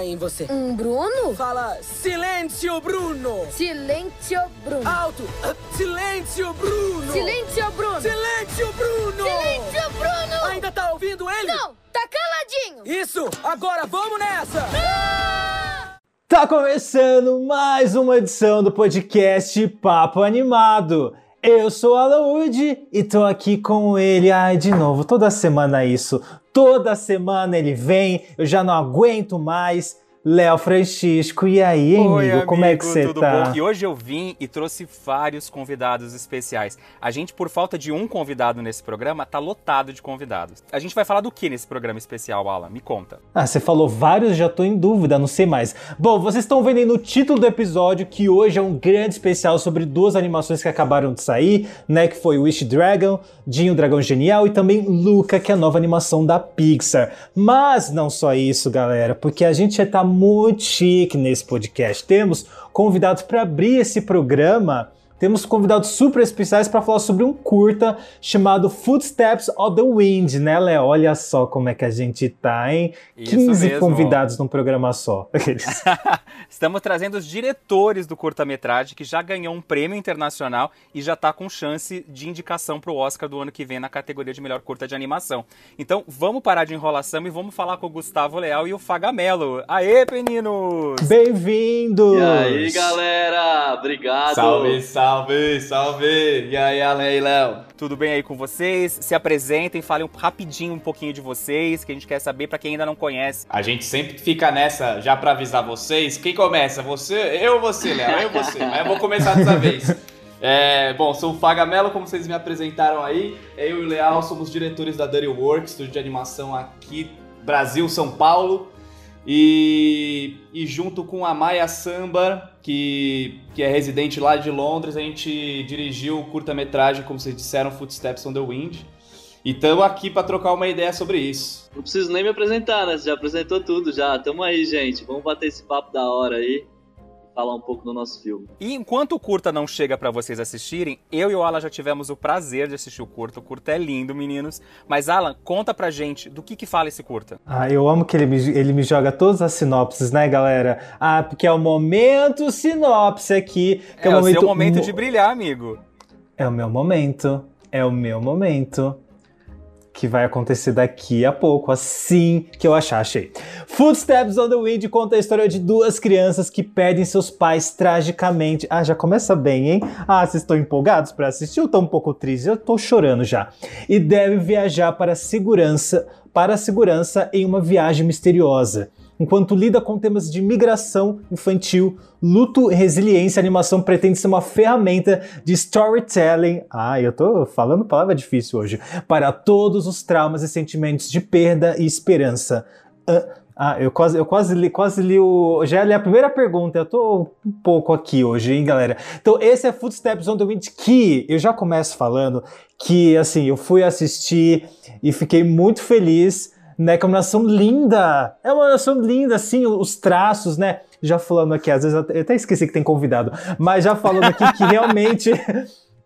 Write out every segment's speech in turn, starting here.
Aí em você. Um Bruno? Fala silêncio, Bruno! Silêncio, Bruno. Alto! Ah, Silêncio, Bruno! Silêncio, Bruno. Silêncio, Bruno! Silêncio, Bruno. Ainda tá ouvindo ele? Não, tá caladinho. Isso! Agora vamos nessa! Tá começando mais uma edição do podcast Papo Animado. Eu sou Alan Wood e tô aqui com ele, ai, de novo, toda semana isso. Toda semana ele vem, eu já não aguento mais. Léo Francisco, e aí, amigo, Oi, como é que você tá? bom? E hoje eu vim e trouxe vários convidados especiais. A gente, por falta de um convidado nesse programa, tá lotado de convidados. A gente vai falar do que nesse programa especial, Alan? Me conta. Ah, você falou vários, já tô em dúvida, não sei mais. Bom, vocês estão vendo aí no título do episódio que hoje é um grande especial sobre duas animações que acabaram de sair, né? Que foi Wish Dragon, Dinho Dragão Genial e também Luca, que é a nova animação da Pixar. Mas não só isso, galera, porque a gente já tá muito chique nesse podcast. Temos convidados para abrir esse programa. Temos convidados super especiais para falar sobre um curta chamado Footsteps of the Wind, né, Léo? Olha só como é que a gente tá, hein? Isso 15 mesmo. convidados num programa só. Aqueles. Estamos trazendo os diretores do curta-metragem, que já ganhou um prêmio internacional e já tá com chance de indicação pro Oscar do ano que vem na categoria de melhor curta de animação. Então, vamos parar de enrolação e vamos falar com o Gustavo Leal e o Fagamelo. Aê, meninos! Bem-vindos! E aí, galera? Obrigado. Salve, salve, salve! E aí, Alan e Léo? Tudo bem aí com vocês? Se apresentem, falem um- rapidinho um pouquinho de vocês, que a gente quer saber pra quem ainda não conhece. A gente sempre fica nessa, já pra avisar vocês. Quem começa? Você? Eu ou você, Léo? Eu ou você? Mas eu vou começar dessa vez. É, bom, sou o Fagamelo, como vocês me apresentaram aí. Eu e o Leal somos diretores da Dirty Works, estúdio de animação aqui, Brasil, São Paulo. E, e junto com a Maya Samba, que, que é residente lá de Londres, a gente dirigiu o curta-metragem, como vocês disseram, Footsteps on the Wind. E estamos aqui para trocar uma ideia sobre isso. Não preciso nem me apresentar, né? Você já apresentou tudo já. Tamo aí, gente. Vamos bater esse papo da hora aí. Falar um pouco do nosso filme. E enquanto o curta não chega pra vocês assistirem, eu e o Alan já tivemos o prazer de assistir o curta. O curta é lindo, meninos. Mas Alan, conta pra gente do que que fala esse curta. Ah, eu amo que ele me, ele me joga todas as sinopses, né, galera? Ah, porque é o momento sinopse aqui. Que É, é, o seu momento mo- de brilhar, amigo. É o meu momento. É o meu momento. Que vai acontecer daqui a pouco, assim que eu achar, achei. Footsteps on the Wind conta a história de duas crianças que perdem seus pais tragicamente. Ah, já começa bem, hein? Ah, vocês estão empolgados para assistir ou estão um pouco tristes? Eu tô chorando já. E devem viajar para a segurança, para a segurança em uma viagem misteriosa. Enquanto lida com temas de migração infantil, luto resiliência, a animação pretende ser uma ferramenta de storytelling. Ah, eu tô falando palavra difícil hoje. Para todos os traumas e sentimentos de perda e esperança. Ah, ah, eu quase, eu quase li, quase li o. Já li a primeira pergunta, eu tô um pouco aqui hoje, hein, galera? Então, esse é Footsteps on the Wind, que eu já começo falando que, assim, eu fui assistir e fiquei muito feliz né? Que é uma animação linda. É uma animação linda, assim, os traços, né? Já falando aqui, às vezes eu até- esqueci que tem convidado, mas já falando aqui que realmente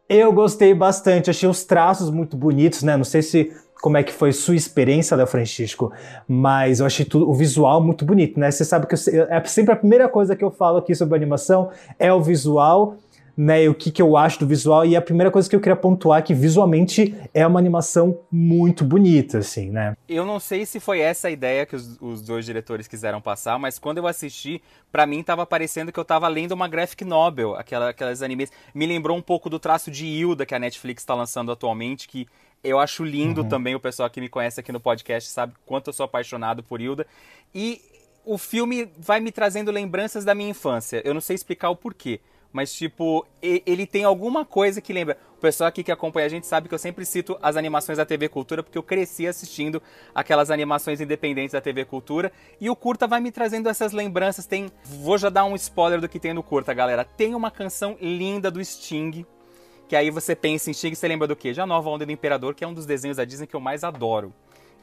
eu gostei bastante. Achei os traços muito bonitos, né? Não sei se como é que foi sua experiência, Léo Francisco, mas eu achei tudo, o visual muito bonito, né? Você sabe que eu é sempre a primeira coisa que eu falo aqui sobre animação é o visual né, o que, que eu acho do visual, e a primeira coisa que eu queria pontuar é que visualmente é uma animação muito bonita, assim, né? Eu não sei se foi essa a ideia que os, os dois diretores quiseram passar, mas quando eu assisti, pra mim tava parecendo que eu tava lendo uma graphic novel, aquela, aquelas animes. Me lembrou um pouco do traço de Hilda que a Netflix tá lançando atualmente, que eu acho lindo também. O pessoal que me conhece aqui no podcast sabe quanto eu sou apaixonado por Hilda. E o filme vai me trazendo lembranças da minha infância. Eu não sei explicar o porquê. Mas, tipo, ele tem alguma coisa que lembra. O pessoal aqui que acompanha a gente sabe que eu sempre cito as animações da TV Cultura, porque eu cresci assistindo aquelas animações independentes da TV Cultura. E o curta vai me trazendo essas lembranças. Tem. Vou já dar um spoiler do que tem no curta, galera. Tem uma canção linda do Sting. Que aí você pensa em Sting e você lembra do quê? Já Nova Onda do Imperador, que é um dos desenhos da Disney que eu mais adoro.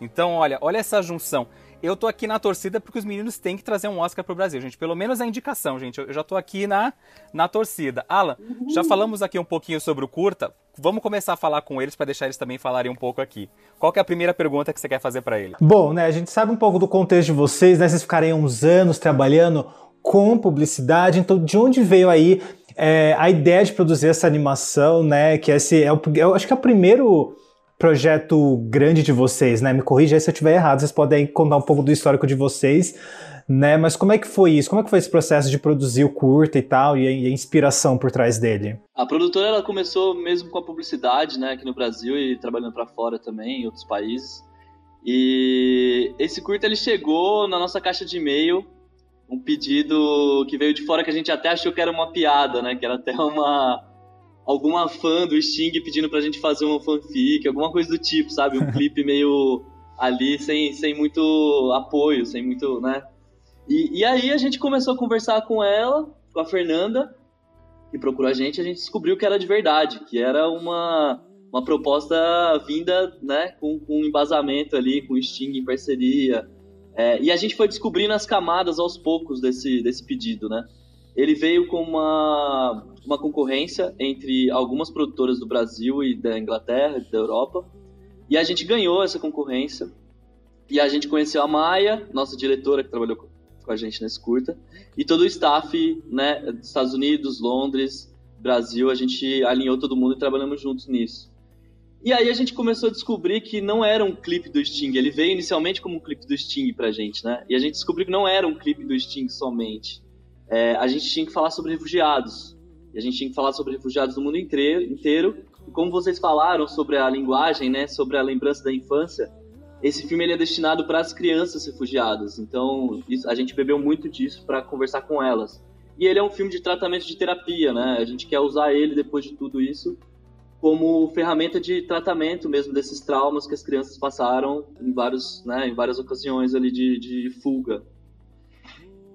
Então, olha, olha essa junção. Eu tô aqui na torcida porque os meninos têm que trazer um Oscar pro Brasil, gente. Pelo menos a indicação, gente. Eu já tô aqui na, na torcida. Alan, já falamos aqui um pouquinho sobre o curta. Vamos começar a falar com eles para deixar eles também falarem um pouco aqui. Qual é a primeira pergunta que você quer fazer para ele? Bom, né, a gente sabe um pouco do contexto de vocês, né? Vocês ficarem uns anos trabalhando com publicidade, então de onde veio aí é, a ideia de produzir essa animação, né? Que esse é o, eu acho que é o primeiro projeto grande de vocês, né? Me corrija aí se eu estiver errado, vocês podem contar um pouco do histórico de vocês, né? Mas como é que foi isso? Como é que foi esse processo de produzir o curta e tal, e a, inspiração por trás dele? A produtora ela começou mesmo com a publicidade, né, aqui no Brasil e trabalhando para fora também, em outros países. E esse curta ele chegou na nossa caixa de e-mail, um pedido que veio de fora que a gente até achou que era uma piada, né, que era até uma alguma fã do Sting pedindo pra gente fazer uma fanfic, alguma coisa do tipo, sabe? Um clipe meio ali sem, sem muito apoio, sem muito, né? E, e aí a gente começou a conversar com ela, com a Fernanda, que procurou a gente, a gente descobriu que era de verdade, que era uma, uma proposta vinda, né, com, com um embasamento ali, com o Sting em parceria. É, e a gente foi descobrindo as camadas aos poucos desse, desse pedido, né? Ele veio com uma, uma concorrência entre algumas produtoras do Brasil e da Inglaterra, da Europa. E a gente ganhou essa concorrência. E a gente conheceu a Maia, nossa diretora que trabalhou com a gente nesse curta, e todo o staff, né, dos Estados Unidos, Londres, Brasil, a gente alinhou todo mundo e trabalhamos juntos nisso. E aí a gente começou a descobrir que não era um clipe do Sting. Ele veio inicialmente como um clipe do Sting pra gente, né? E a gente descobriu que não era um clipe do Sting somente. É, a gente tinha que falar sobre refugiados. E a gente tinha que falar sobre refugiados do mundo inteiro. inteiro. E como vocês falaram sobre a linguagem, né, sobre a lembrança da infância, esse filme ele é destinado para as crianças refugiadas. Então isso, a gente bebeu muito disso para conversar com elas. E ele é um filme de tratamento de terapia, né? A gente quer usar ele depois de tudo isso como ferramenta de tratamento mesmo desses traumas que as crianças passaram em vários, né, em várias ocasiões ali de, de fuga.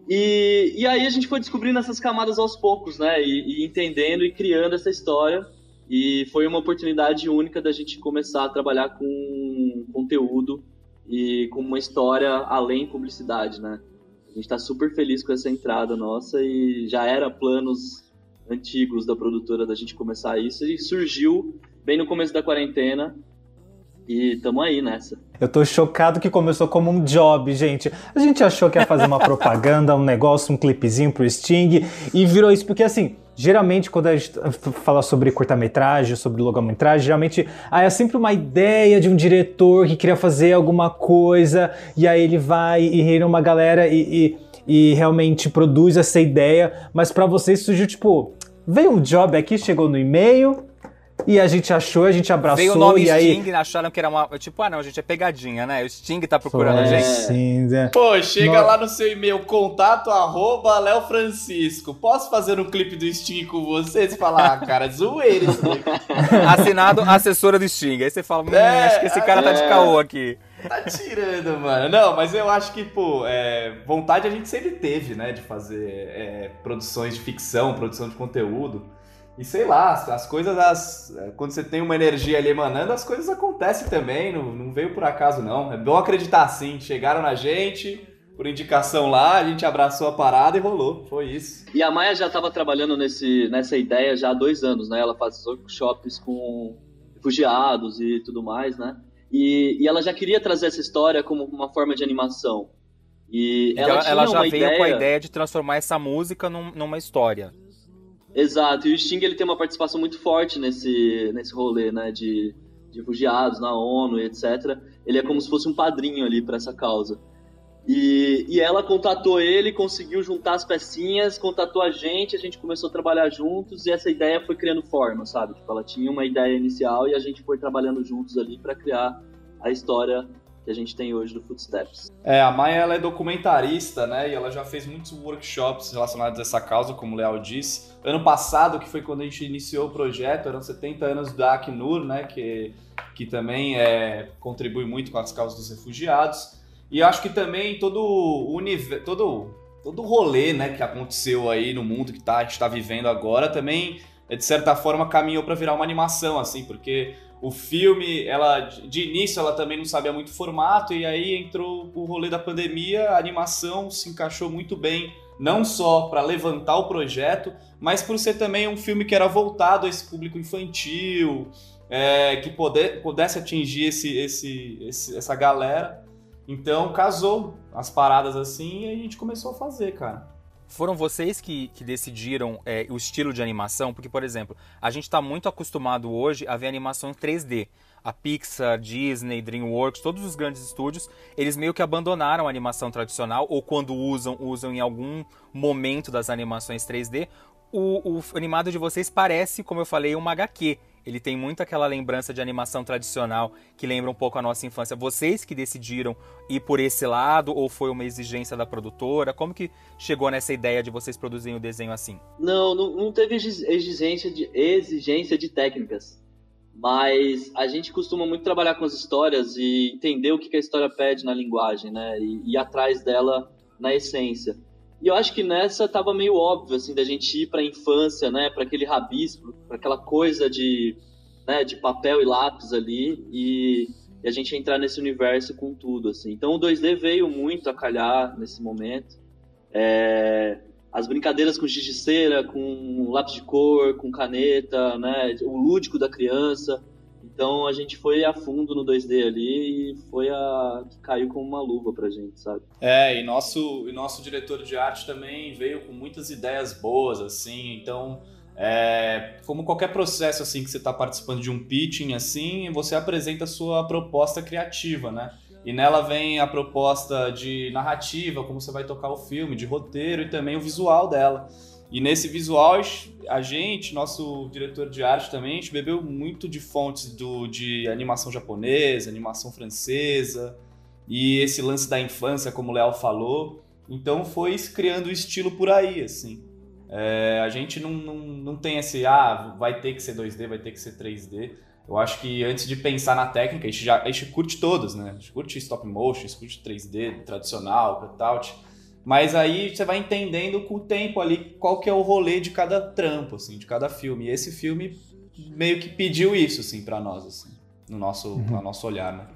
E, e aí a gente foi descobrindo essas camadas aos poucos, né? E, e, entendendo e criando essa história. E foi uma oportunidade única da gente começar a trabalhar com conteúdo e com uma história além publicidade, né? A gente está super feliz com essa entrada nossa e já era planos antigos da produtora da gente começar isso e surgiu bem no começo da quarentena e tamo aí nessa. Eu tô chocado que começou como um job, gente. A gente achou que ia fazer uma propaganda, um negócio, um clipezinho pro Sting e virou isso, porque assim, geralmente quando a gente fala sobre curta-metragem, sobre longa-metragem, geralmente ah, é sempre uma ideia de um diretor que queria fazer alguma coisa e aí ele vai e reina uma galera e, e, e realmente produz essa ideia, mas para vocês surgiu tipo, veio um job aqui, chegou no e-mail, e a gente achou, a gente abraçou. Veio o nome e aí... Sting, acharam que era uma. Tipo, ah, não, gente, é pegadinha, né? O Sting tá procurando a gente. Sim, né? Pô, chega No- lá no seu e-mail, contato arroba Léo Francisco. Posso fazer um clipe do Sting com vocês? Falar, ah, cara, zoeira isso daí. Assinado assessora do Sting. Aí você fala, hum, É, acho que esse cara tá de é. caô aqui. Tá tirando, mano. Não, mas eu acho que, pô, é, vontade a gente sempre teve, né? De fazer é, produções de ficção, produção de conteúdo. E sei lá, as, as coisas, as, é, quando você tem uma energia ali emanando, as coisas acontecem também. Não, não veio por acaso, não. É bom acreditar assim. Chegaram na gente, por indicação lá, a gente abraçou a parada e rolou. Foi isso. E a Maia já estava trabalhando nesse, nessa ideia já há dois anos, né? Ela faz workshops com refugiados e tudo mais, né? E, e ela já queria trazer essa história como uma forma de animação. E Então, ela ela, tinha já uma veio ideia... com a ideia de transformar essa música num- numa história. Exato, e o Sting ele tem uma participação muito forte nesse, nesse rolê, né, de, de refugiados na ONU e etc. Ele é como se fosse um padrinho ali para essa causa. E, e ela contatou ele, conseguiu juntar as pecinhas, contatou a gente, a gente começou a trabalhar juntos e essa ideia foi criando forma, sabe? Tipo, ela tinha uma ideia inicial e a gente foi trabalhando juntos ali para criar a história que a gente tem hoje do Footsteps. É, a Maia ela é documentarista, né? E ela já fez muitos workshops relacionados a essa causa, como o Leal disse. Ano passado, que foi quando a gente iniciou o projeto, eram 70 anos da Acnur, né? Que, que também é, contribui muito com as causas dos refugiados. E acho que também todo o universo, todo, todo o rolê né, que aconteceu aí no mundo que tá, a gente está vivendo agora também de certa forma caminhou para virar uma animação, assim, porque o filme, ela de início ela também não sabia muito formato e aí entrou o rolê da pandemia, a animação se encaixou muito bem, não só para levantar o projeto, mas por ser também um filme que era voltado a esse público infantil, é, que poder, pudesse atingir esse, esse, esse, essa galera. Então casou as paradas assim e a gente começou a fazer, cara. Foram vocês que, que decidiram é, o estilo de animação? Porque, por exemplo, a gente está muito acostumado hoje a ver animação em 3D. A Pixar, Disney, DreamWorks, todos os grandes estúdios, eles meio que abandonaram a animação tradicional, ou quando usam, usam em algum momento das animações 3D. O, o animado de vocês parece, como eu falei, uma HQ. Ele tem muito aquela lembrança de animação tradicional que lembra um pouco a nossa infância. Vocês que decidiram ir por esse lado ou foi uma exigência da produtora? Como que chegou nessa ideia de vocês produzirem o desenho assim? Não, não, não teve exigência de, exigência de técnicas. Mas a gente costuma muito trabalhar com as histórias e entender o que a história pede na linguagem, né? E ir atrás dela na essência. E eu acho que nessa tava meio óbvio, assim, da gente ir pra infância, né? Pra aquele rabisco, pra aquela coisa de, né, de papel e lápis ali e, e, a gente entrar nesse universo com tudo, assim. Então o 2D veio muito a calhar nesse momento. É, as brincadeiras com giz de cera, com lápis de cor, com caneta, né? O lúdico da criança. Então a gente foi a fundo no 2D ali e foi a que caiu como uma luva pra gente, sabe? É, e nosso, e nosso diretor de arte também veio com muitas ideias boas, assim, então. É, como qualquer processo assim que você está participando de um pitching assim, você apresenta a sua proposta criativa, né? E nela vem a proposta de narrativa, como você vai tocar o filme, de roteiro e também o visual dela. E nesse visual, a gente, nosso diretor de arte também, a gente bebeu muito de fontes do, de animação japonesa, animação francesa, e esse lance da infância, como o Léo falou. Então foi criando o estilo por aí, assim. É, a gente não, não, não tem esse, ah, vai ter que ser 2D, vai ter que ser 3D. Eu acho que antes de pensar na técnica, a gente, já, a gente curte todos, né? A gente curte stop motion, a gente curte 3D tradicional, cutout. Mas aí você vai entendendo com o tempo ali qual que é o rolê de cada trampo, assim, de cada filme. E esse filme meio que pediu isso, assim, para nós, assim, no nosso, uhum. no nosso olhar, né?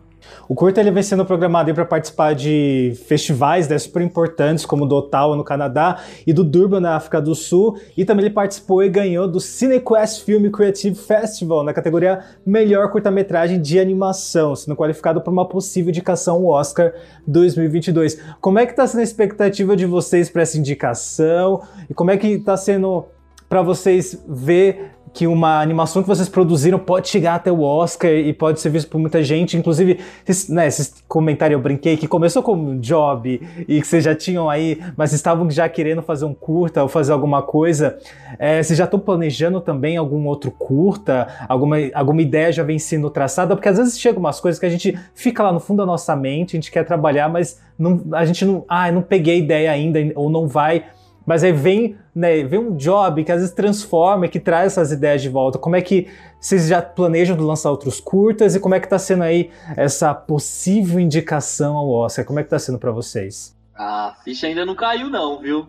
O curta ele vem sendo programado para participar de festivais né, super importantes, como do Ottawa no Canadá e do Durban na África do Sul. E também ele participou e ganhou do CineQuest Film Creative Festival na categoria Melhor Curta-Metragem de Animação, sendo qualificado para uma possível indicação ao Oscar 2022. Como é que está sendo a expectativa de vocês para essa indicação? E como é que está sendo para vocês ver que uma animação que vocês produziram pode chegar até o Oscar e pode ser visto por muita gente. Inclusive, esses, né, esses comentários eu brinquei que começou como um job e que vocês já tinham aí, mas estavam já querendo fazer um curta ou fazer alguma coisa. É, vocês já estão planejando também algum outro curta? Alguma, alguma ideia já vem sendo traçada? Porque às vezes chegam umas coisas que a gente fica lá no fundo da nossa mente, a gente quer trabalhar, mas não, a gente não, ah, não peguei ideia ainda ou não vai mas aí vem, né, vem um job que às vezes transforma, que traz essas ideias de volta. Como é que vocês já planejam lançar outros curtas e como é que está sendo aí essa possível indicação ao Oscar? Como é que está sendo para vocês? A ficha ainda não caiu não, viu?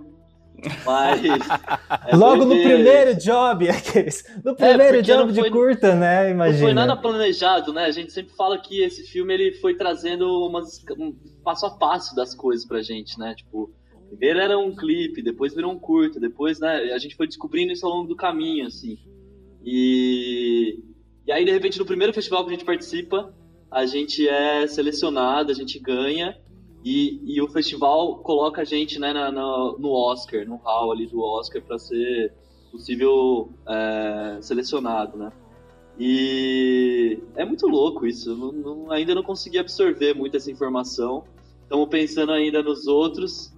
Mas é logo no primeiro job, aqueles, no é, primeiro é, job foi, de curta, né? Imagina. Não foi nada planejado, né? A gente sempre fala que esse filme ele foi trazendo umas, um passo a passo das coisas pra gente, né? Tipo, Primeiro era um clipe, depois virou um curto, depois, né, a gente foi descobrindo isso ao longo do caminho, assim. E, e aí, de repente, no primeiro festival que a gente participa, a gente é selecionado, a gente ganha, e, e o festival coloca a gente né, na, na, no Oscar, no hall ali do Oscar, para ser possível é, selecionado, né? E é muito louco isso, não, não, ainda não consegui absorver muito essa informação. Estamos pensando ainda nos outros,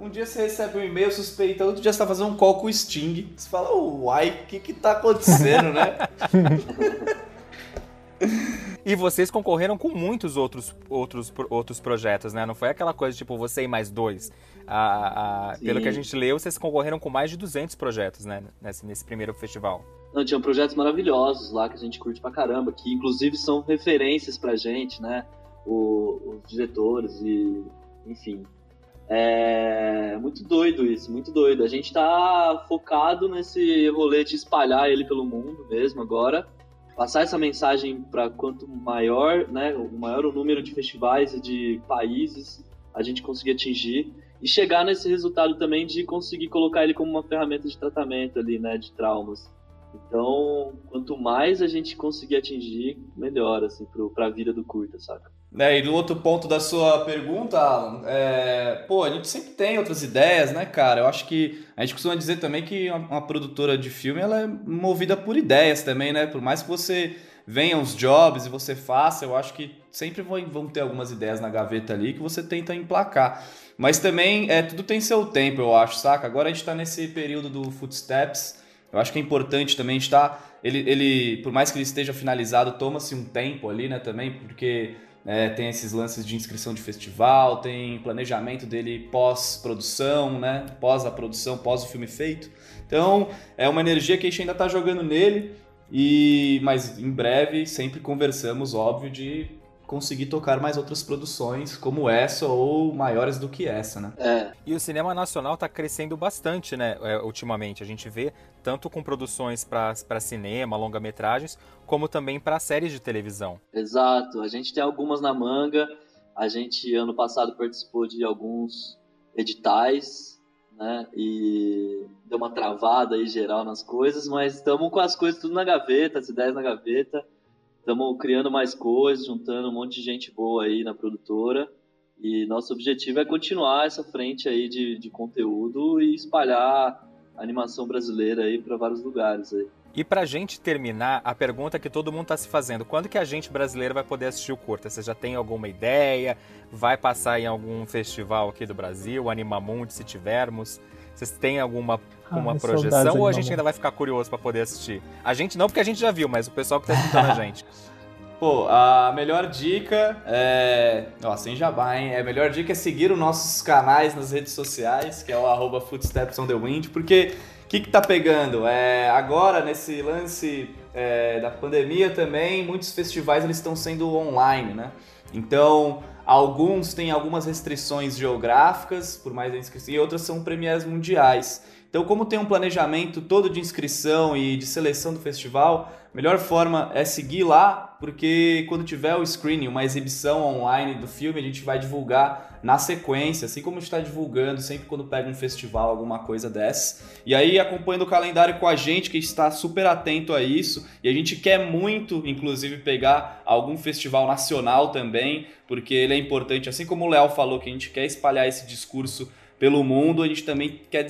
um dia você recebe um e-mail suspeitando, outro dia você tá fazendo um call com o Sting. Você fala, uai, o que que tá acontecendo, né? E vocês concorreram com muitos outros, outros, outros projetos, né? Não foi aquela coisa tipo você e mais dois. A, a, pelo que a gente leu, vocês concorreram com mais de 200 projetos, né? Nesse, nesse primeiro festival. Não, tinham projetos maravilhosos lá que a gente curte pra caramba, que inclusive são referências pra gente, né? O, os diretores e, enfim, É muito doido isso, muito doido. A gente tá focado nesse rolê de espalhar ele pelo mundo mesmo agora. Passar essa mensagem para quanto maior, né, o maior o número de festivais e de países a gente conseguir atingir e chegar nesse resultado também de conseguir colocar ele como uma ferramenta de tratamento ali, né, de traumas. Então, quanto mais a gente conseguir atingir, melhor, assim, pro, pra vida do curta, saca? É, e no outro ponto da sua pergunta, Alan, é, pô, a gente sempre tem outras ideias, né, cara? Eu acho que a gente costuma dizer também que uma, uma produtora de filme ela é movida por ideias também, né? Por mais que você venha uns jobs e você faça, eu acho que sempre vão, ter algumas ideias na gaveta ali que você tenta emplacar. Mas também é, tudo tem seu tempo, eu acho, saca? Agora a gente tá nesse período do Footsteps. Eu acho que é importante também estar. Ele, ele, por mais que ele esteja finalizado, toma-se um tempo ali, né, também, porque é, tem esses lances de inscrição de festival, tem planejamento dele pós-produção, né? Pós a produção, pós o filme feito. Então, é uma energia que a gente ainda tá jogando nele. E mas em breve sempre conversamos, óbvio, de conseguir tocar mais outras produções como essa ou maiores do que essa, né? É, E o cinema nacional está crescendo bastante, né, é, ultimamente. A gente vê tanto com produções para cinema, longa-metragens, como também para séries de televisão. exato. A gente tem algumas na manga. A gente, ano passado, participou de alguns editais, né? E deu uma travada aí geral nas coisas, mas estamos com as coisas tudo na gaveta, as ideias na gaveta. Estamos criando mais coisas, juntando um monte de gente boa aí na produtora. E nosso objetivo é continuar essa frente aí de, de conteúdo e espalhar a animação brasileira aí para vários lugares aí. E pra gente terminar, a pergunta que todo mundo tá se fazendo, quando que a gente brasileiro vai poder assistir o curta? Você já tem alguma ideia? Vai passar em algum festival aqui do Brasil, Animamundi, se tivermos? Vocês têm alguma uma Ai, projeção ou a gente ainda vai ficar curioso pra poder assistir? A gente não, porque a gente já viu, mas o pessoal que tá escutando a gente. Pô, a melhor dica é. Ó, sem jabá, hein? A melhor dica é seguir os nossos canais nas redes sociais, que é o arroba Footsteps on the Wind, porque o que, que tá pegando? É, agora, nesse lance é, da pandemia também, muitos festivais eles estão sendo online, né? Então, alguns têm algumas restrições geográficas, por mais inscrição, e outras são premiers mundiais. Então, como tem um planejamento todo de inscrição e de seleção do festival, melhor forma é seguir lá, porque quando tiver o screening, uma exibição online do filme, a gente vai divulgar na sequência, assim como está divulgando sempre quando pega um festival, alguma coisa dessa. E aí, acompanhando o calendário com a gente, que está super atento a isso, e a gente quer muito, inclusive, pegar algum festival nacional também, porque ele é importante, assim como o Léo falou, que a gente quer espalhar esse discurso pelo mundo, a gente também quer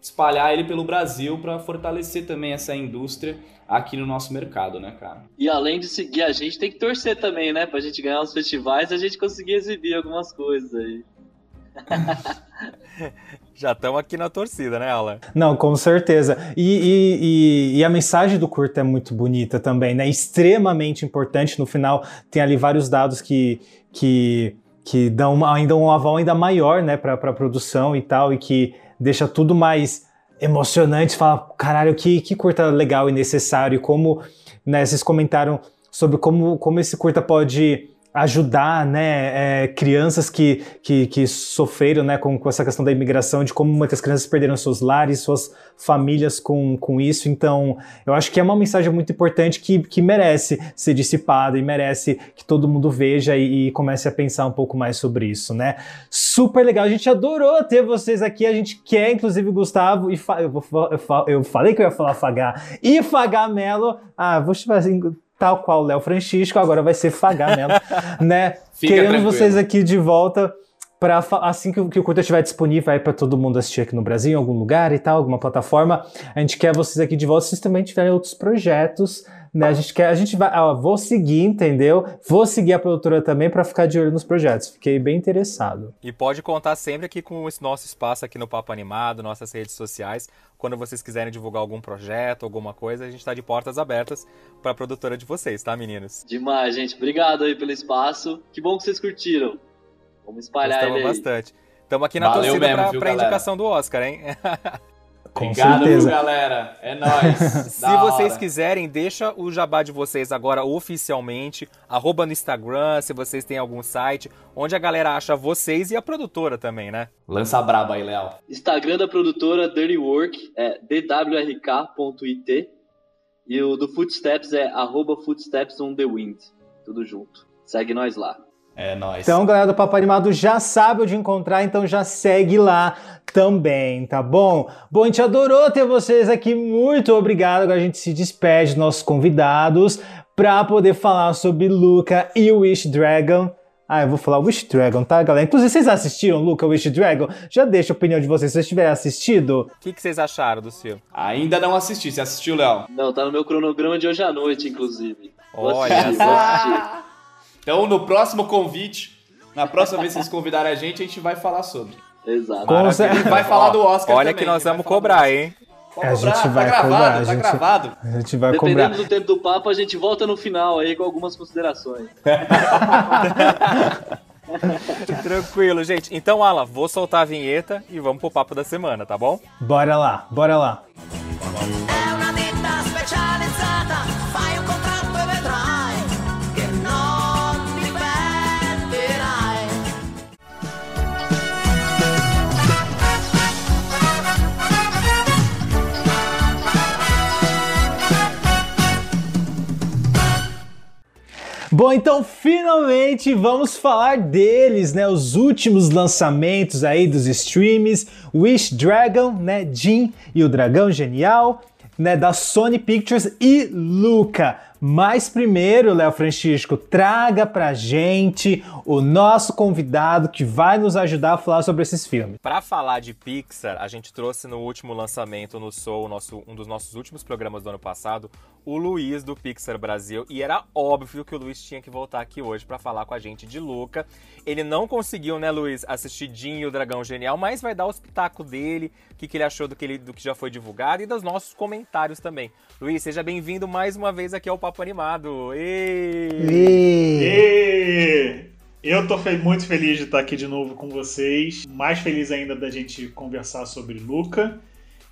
espalhar ele pelo Brasil para fortalecer também essa indústria aqui no nosso mercado, né, cara? E além de seguir a gente, tem que torcer também, né? Pra gente ganhar os festivais e a gente conseguir exibir algumas coisas aí. Já estamos aqui na torcida, né, Alan? Não, com certeza. E, e- e- e a mensagem do curta é muito bonita também, né? Extremamente importante. No final, tem ali vários dados que, que, que dão uma- ainda um aval ainda maior, né, para a produção e tal, e que deixa tudo mais emocionante. Fala, caralho, que, que curta legal e necessário. Como, né, vocês comentaram sobre como, como esse curta pode ajudar né, é, crianças que, que, que sofreram né, com, com essa questão da imigração, de como muitas crianças perderam seus lares, suas famílias com, com isso. Então, eu acho que é uma mensagem muito importante que, que merece ser dissipada e merece que todo mundo veja e, e comece a pensar um pouco mais sobre isso, né? Super legal, a gente adorou ter vocês aqui, a gente quer, inclusive, Gustavo e Fa- eu, fa- eu, fa- eu falei que eu ia falar Fagá e Fagá Melo. Ah, vou chamar assim, tal qual o Léo Francisco, agora vai ser Fagá Melo, né? Fica Queremos tranquilo. vocês aqui de volta para assim que, o- que o curta estiver disponível aí para todo mundo assistir aqui no Brasil, em algum lugar e tal, alguma plataforma. A gente quer vocês aqui de volta. Se vocês também tiverem outros projetos, né? A gente quer, a gente vai, ó, vou seguir, entendeu? Vou seguir a produtora também para ficar de olho nos projetos. Fiquei bem interessado. E pode contar sempre aqui com esse nosso espaço aqui no Papo Animado, nossas redes sociais. Quando vocês quiserem divulgar algum projeto, alguma coisa, a gente está de portas abertas para a produtora de vocês, tá, meninos? Demais, gente. Obrigado aí pelo espaço. Que bom que vocês curtiram. Vamos espalhar Gostamos ele aí. bastante. Estamos aqui na Valeu torcida para a indicação do Oscar, hein? Com Obrigado, certeza. galera. É nóis. Se vocês quiserem, deixa o jabá de vocês agora oficialmente, arroba no Instagram, se vocês têm algum site, onde a galera acha vocês e a produtora também, né? Lança braba aí, Léo. Instagram da produtora Dirty Work é dwrk.it e o do Footsteps é arroba Footsteps on the Wind. Tudo junto. Segue nós lá. É nóis. Então, galera do Papo Animado já sabe onde encontrar, então já segue lá também, tá bom? Bom, a gente adorou ter vocês aqui, muito obrigado. Agora a gente se despede dos nossos convidados para poder falar sobre Luca e o Wish Dragon. Ah, eu vou falar Wish Dragon, tá, galera? Inclusive, vocês assistiram Luca Wish Dragon? Já deixa a opinião de vocês se vocês tiverem assistido. O que, que vocês acharam do filme? Ainda não assisti. Você assistiu, Léo? Não, tá no meu cronograma de hoje à noite, inclusive. Olha só. Então, no próximo convite, na próxima vez que vocês convidarem a gente, a gente vai falar sobre. Exato. E certeza. vai falar do Oscar Olha também, que nós vai vamos cobrar, hein? Pode A gente cobrar, vai tá gravado, cobrar, a tá gente- gravado. A gente vai Dependendo cobrar. do tempo do papo, a gente volta no final aí com algumas considerações. Tranquilo, gente. Então, Alan, vou soltar a vinheta e vamos pro papo da semana, tá bom? Bora lá, bora lá. È una Bom, então finalmente vamos falar deles, né? Os últimos lançamentos aí dos streams, Wish Dragon, né? Jin e o Dragão Genial, né? Da Sony Pictures e Luca. Mas primeiro, Léo Francisco, traga pra gente o nosso convidado que vai nos ajudar a falar sobre esses filmes. Pra falar de Pixar, a gente trouxe no último lançamento no Soul, nosso, um dos nossos últimos programas do ano passado, o Luiz do Pixar Brasil. E era óbvio que o Luiz tinha que voltar aqui hoje pra falar com a gente de Luca. Ele não conseguiu, né, Luiz, assistir Jim e o Dragão Genial, mas vai dar o espetáculo dele, o que, que ele achou do que, ele, do que já foi divulgado e dos nossos comentários também. Luiz, seja bem-vindo mais uma vez aqui ao Papo Animado. Êêêê! E eu tô fe- muito feliz de estar aqui de novo com vocês. Mais feliz ainda da gente conversar sobre Luca.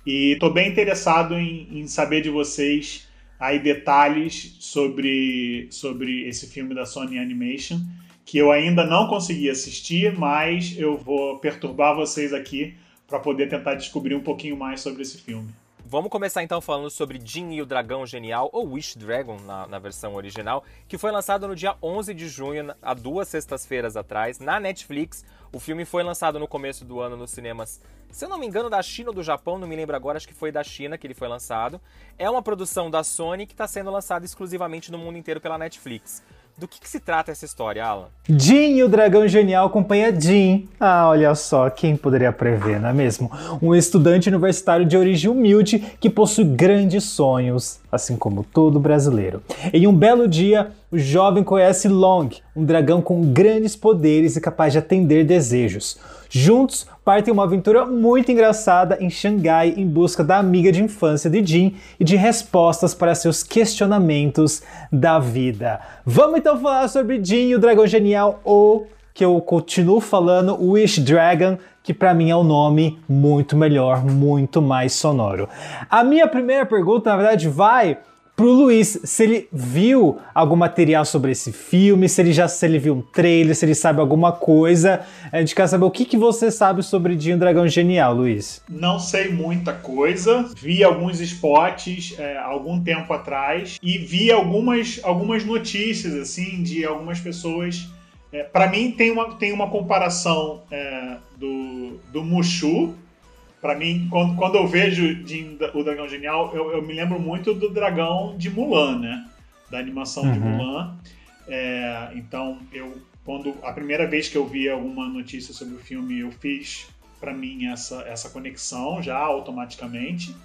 E tô bem interessado em, em saber de vocês aí detalhes sobre, sobre esse filme da Sony Animation, que eu ainda não consegui assistir, mas eu vou perturbar vocês aqui para poder tentar descobrir um pouquinho mais sobre esse filme. Vamos começar então falando sobre Jin e o Dragão Genial, ou Wish Dragon na, na versão original, que foi lançado no dia 11 de junho, há duas sextas-feiras atrás, na Netflix. O filme foi lançado no começo do ano nos cinemas, se eu não me engano, da China ou do Japão, não me lembro agora, acho que foi da China que ele foi lançado. É uma produção da Sony que está sendo lançada exclusivamente no mundo inteiro pela Netflix. Do que, que se trata essa história, Alan? Jin e o Dragão Genial acompanha Jin. Ah, olha só, quem poderia prever, não é mesmo? Um estudante universitário de origem humilde que possui grandes sonhos, assim como todo brasileiro. Em um belo dia, o jovem conhece Long, um dragão com grandes poderes e capaz de atender desejos. Juntos, partem uma aventura muito engraçada em Xangai em busca da amiga de infância de Jin e de respostas para seus questionamentos da vida. Vamos então falar sobre Jin e o Dragão Genial, ou que eu continuo falando, Wish Dragon, que para mim é um nome muito melhor, muito mais sonoro. A minha primeira pergunta, na verdade, vai pro Luiz, se ele viu algum material sobre esse filme, se ele já se ele viu um trailer, se ele sabe alguma coisa. A gente quer saber o que, que você sabe sobre Dinho Dragão Genial, Luiz. Não sei muita coisa, vi alguns spots é, algum tempo atrás e vi algumas, algumas notícias assim de algumas pessoas. É, para mim tem uma, tem uma comparação é, do, do Mushu. Para mim, quando, quando eu vejo Jin- o Dragão Genial, eu, eu me lembro muito do dragão de Mulan, né? Da animação de Uhum. Mulan. É, então, eu quando a primeira vez que eu vi alguma notícia sobre o filme, eu fiz para mim essa, essa conexão já automaticamente.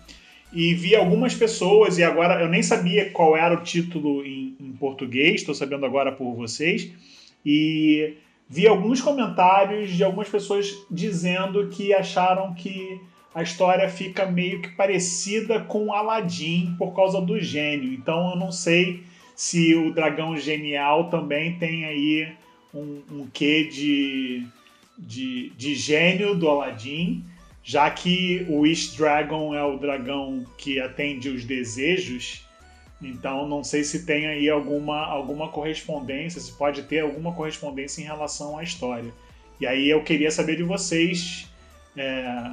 E vi algumas pessoas, e agora eu nem sabia qual era o título em, em português, estou sabendo agora por vocês. E vi alguns comentários de algumas pessoas dizendo que acharam que a história fica meio que parecida com Aladdin por causa do gênio. Então eu não sei se o dragão genial também tem aí um, um quê de, de, de gênio do Aladdin. já que o Wish Dragon é o dragão que atende os desejos, então não sei se tem aí alguma, alguma correspondência, se pode ter alguma correspondência em relação à história. E aí eu queria saber de vocês, é,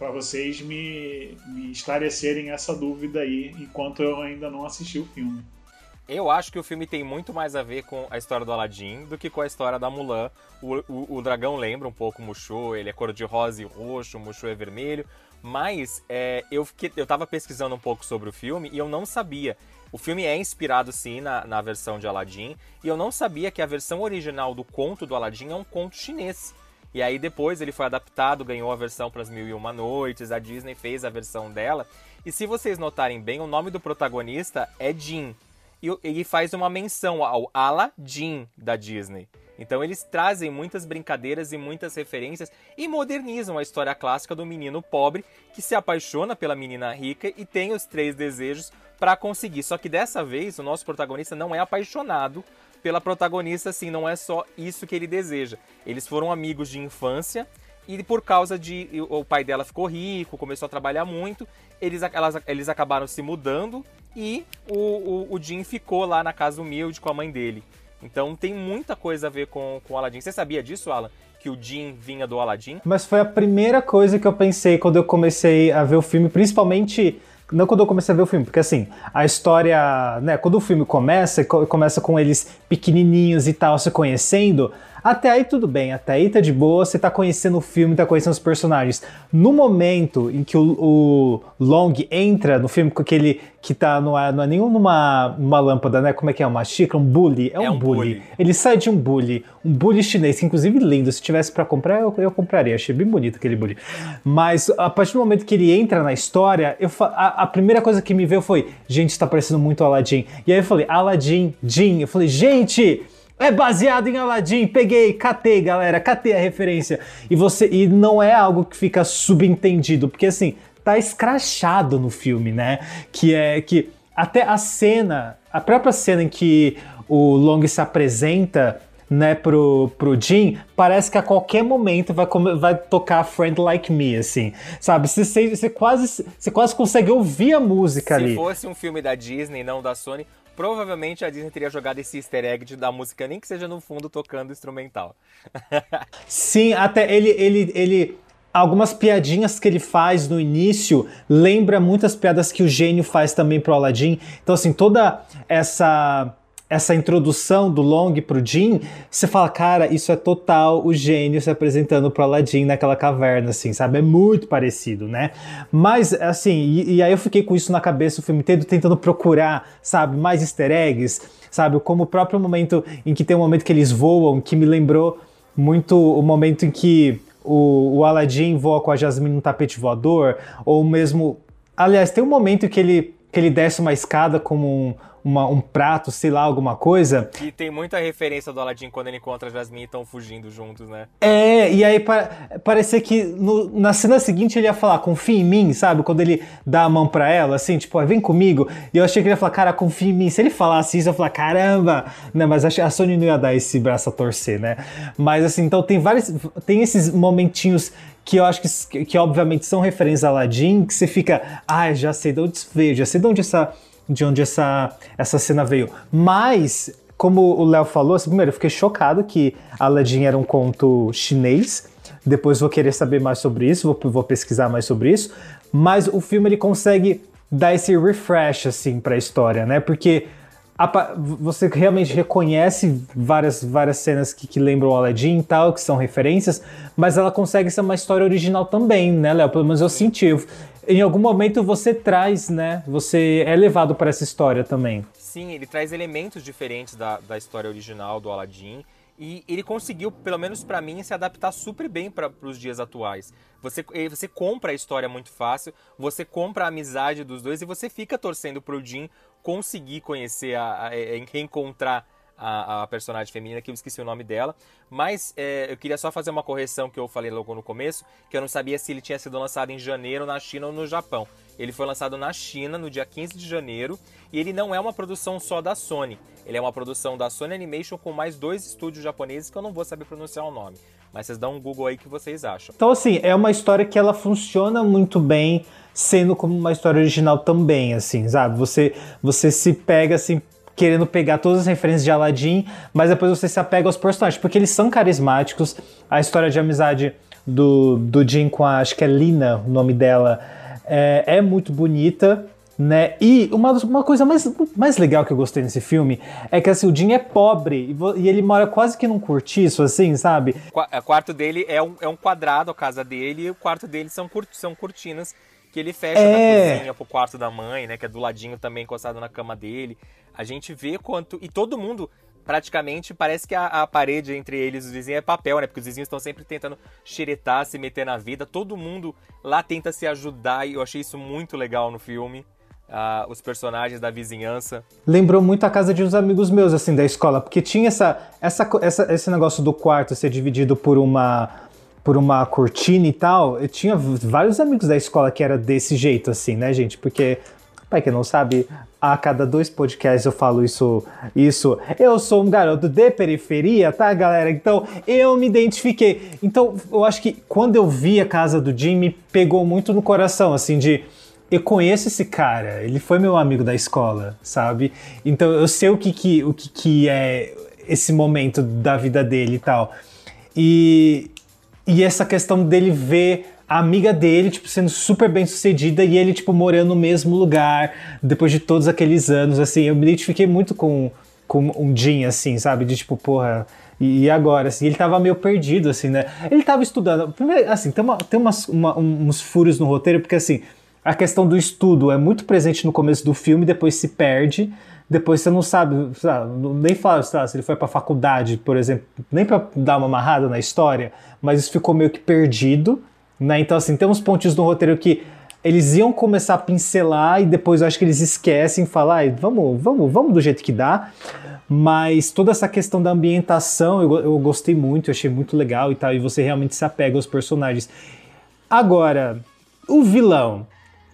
para vocês me, me esclarecerem essa dúvida aí, enquanto eu ainda não assisti o filme. Eu acho que o filme tem muito mais a ver com a história do Aladdin do que com a história da Mulan. O, o, o dragão lembra um pouco o Mushu, ele é cor de rosa e roxo, o Mushu é vermelho. Mas é, eu, fiquei, eu tava pesquisando um pouco sobre o filme e eu não sabia. O filme é inspirado sim na, na versão de Aladdin e eu não sabia que a versão original do conto do Aladdin é um conto chinês. E aí depois ele foi adaptado, ganhou a versão para as Mil e Uma Noites, a Disney fez a versão dela. E se vocês notarem bem, o nome do protagonista é Jin, e ele faz uma menção ao Aladdin da Disney. Então eles trazem muitas brincadeiras e muitas referências e modernizam a história clássica do menino pobre que se apaixona pela menina rica e tem os três desejos para conseguir. Só que dessa vez o nosso protagonista não é apaixonado pela protagonista, assim, não é só isso que ele deseja. Eles foram amigos de infância e por causa de o pai dela ficou rico, começou a trabalhar muito, eles, elas, eles acabaram se mudando e o, o, o Jim ficou lá na casa humilde com a mãe dele. Então tem muita coisa a ver com, com o Aladdin. Você sabia disso, Alan? Que o Jim vinha do Aladdin? Mas foi a primeira coisa que eu pensei quando eu comecei a ver o filme, principalmente não quando eu comecei a ver o filme, porque assim, a história, né, quando o filme começa, começa com eles pequenininhos e tal, se conhecendo, até aí tudo bem, até aí tá de boa, você tá conhecendo o filme, tá conhecendo os personagens. No momento em que o, o Long entra no filme com aquele que tá no, não é nenhum numa, numa lâmpada, né? Como é que é? Uma xícara? Um bully? É um, É um bully. bully. Ele sai de um bully, um bully chinês, que inclusive lindo. Se tivesse pra comprar, eu, eu compraria. Achei bem bonito aquele bully. Mas a partir do momento que ele entra na história, eu, a, a primeira coisa que me veio foi: gente, tá parecendo muito Aladdin. E aí eu falei: Aladdin, Jin. Eu falei: gente. É baseado em Aladdin, peguei, catei, galera, catei a referência. E você e não é algo que fica subentendido, porque assim, tá escrachado no filme, né? Que é que até a cena, a própria cena em que o Long se apresenta, né, pro, pro Jim, parece que a qualquer momento vai, vai tocar Friend Like Me, assim, sabe? Você, você, você quase, você quase consegue ouvir a música Se ali. fosse um filme da Disney, não da Sony, provavelmente a Disney teria jogado esse easter egg da música, nem que seja no fundo tocando instrumental. Sim, até ele, ele, ele. Algumas piadinhas que ele faz no início lembra muitas piadas que o gênio faz também pro Aladdin. Então, assim, toda essa essa introdução do Long pro Jin, você fala, cara, isso é total o gênio se apresentando pro Aladdin naquela caverna, assim, sabe? É muito parecido, né? Mas, assim, e, e aí eu fiquei com isso na cabeça o filme inteiro, tentando procurar, sabe, mais easter eggs, sabe? Como o próprio momento em que tem um momento que eles voam, que me lembrou muito o momento em que o, o Aladdin voa com a Jasmine no tapete voador, ou mesmo. Aliás, tem um momento que ele, que ele desce uma escada como um, uma- um prato, sei lá, alguma coisa. E tem muita referência do Aladdin quando ele encontra a Jasmine e estão fugindo juntos, né? É, e aí pa parecia que no- na cena seguinte ele ia falar, confia em mim, sabe? Quando ele dá a mão pra ela, assim, tipo, "Ah, vem comigo. E eu achei que ele ia falar, cara, confia em mim. Se ele falasse isso, eu ia falar, caramba! Né, mas a Sony não ia dar esse braço a torcer, né? Mas assim, então tem vários. Tem esses momentinhos que eu acho que, que obviamente são referências a Aladdin, que você fica, ah, já sei de onde isso veio, já sei de onde essa, de onde essa, essa cena veio. Mas, como o Léo falou, assim, primeiro, eu fiquei chocado que Aladdin era um conto chinês. Depois vou querer saber mais sobre isso, vou, vou pesquisar mais sobre isso. Mas o filme ele consegue dar esse refresh assim para a história, né? Porque você realmente reconhece várias, várias cenas que, que lembram o Aladdin e tal, que são referências, mas ela consegue ser uma história original também, né, Léo? Pelo menos eu senti. Eu- Em algum momento você traz, né? Você é levado para essa história também. Sim, ele traz elementos diferentes da, da história original do Aladdin. E ele conseguiu, pelo menos pra mim, se adaptar super bem para os dias atuais. Você, eh, você compra a história muito fácil, você compra a amizade dos dois e você fica torcendo pro Jim conseguir conhecer, a, a- eh, reencontrar a, a personagem feminina, que eu esqueci o nome dela. Mas é, eu queria só fazer uma correção que eu falei logo no começo, que eu não sabia se ele tinha sido lançado em janeiro na China ou no Japão. Ele foi lançado na China no dia 15 de janeiro e ele não é uma produção só da Sony. Ele é uma produção da Sony Animation com mais dois estúdios japoneses que eu não vou saber pronunciar o nome. Mas vocês dão um Google aí que vocês acham. Então, assim, é uma história que ela funciona muito bem, sendo como uma história original também, assim, sabe? Você, você se pega, assim, querendo pegar todas as referências de Aladdin, mas depois você se apega aos personagens, porque eles são carismáticos. A história de amizade do, do Jim com a, acho que é Lina, o nome dela, é, é muito bonita. Né? E uma, uma coisa mais, mais legal que eu gostei nesse filme é que assim, o Jim é pobre e, e ele mora quase que num cortiço, assim, sabe? O quarto dele é um, é um quadrado, a casa dele, e o quarto dele são, cur- são cortinas que ele fecha É. da cozinha pro quarto da mãe, né? Que é do ladinho também encostado na cama dele. A gente vê quanto. E todo mundo, praticamente, parece que a, a parede entre eles e os vizinhos é papel, né? Porque os vizinhos estão sempre tentando xeretar, se meter na vida. Todo mundo lá tenta se ajudar e eu achei isso muito legal no filme. Os personagens da vizinhança. lembrou muito a casa de uns amigos meus, assim, da escola, porque tinha essa, essa, essa- esse negócio do quarto ser dividido por uma, por uma cortina e tal. Eu tinha vários amigos da escola que era desse jeito, assim, né, gente? Porque, para quem não sabe, a cada dois podcasts eu falo isso, isso. Eu sou um garoto de periferia, tá, galera? Então, eu me identifiquei. Então, eu acho que quando eu vi a casa do Jim, me pegou muito no coração, assim, de eu conheço esse cara, ele foi meu amigo da escola, sabe? Então eu sei o que, que, o que, que é esse momento da vida dele e tal. E, e essa questão dele ver a amiga dele, tipo, sendo super bem sucedida e ele, tipo, morando no mesmo lugar depois de todos aqueles anos, assim, eu me identifiquei muito com, com um Jim, assim, sabe? De tipo, porra, e e agora? Assim, ele tava meio perdido, assim, né? Ele tava estudando. Primeiro, assim, tem, uma, tem umas, uma- uns furos no roteiro, porque assim, a questão do estudo é muito presente no começo do filme, depois se perde. Depois você não sabe, sabe, nem fala lá, se ele foi pra faculdade, por exemplo, nem pra dar uma amarrada na história, mas isso ficou meio que perdido, né? Então, assim, tem uns pontos no roteiro que eles iam começar a pincelar e depois eu acho que eles esquecem, falar, "Ai, vamos, vamos, vamos do jeito que dá. Mas toda essa questão da ambientação eu, eu gostei muito, eu achei muito legal e tal, e você realmente se apega aos personagens. Agora, o vilão,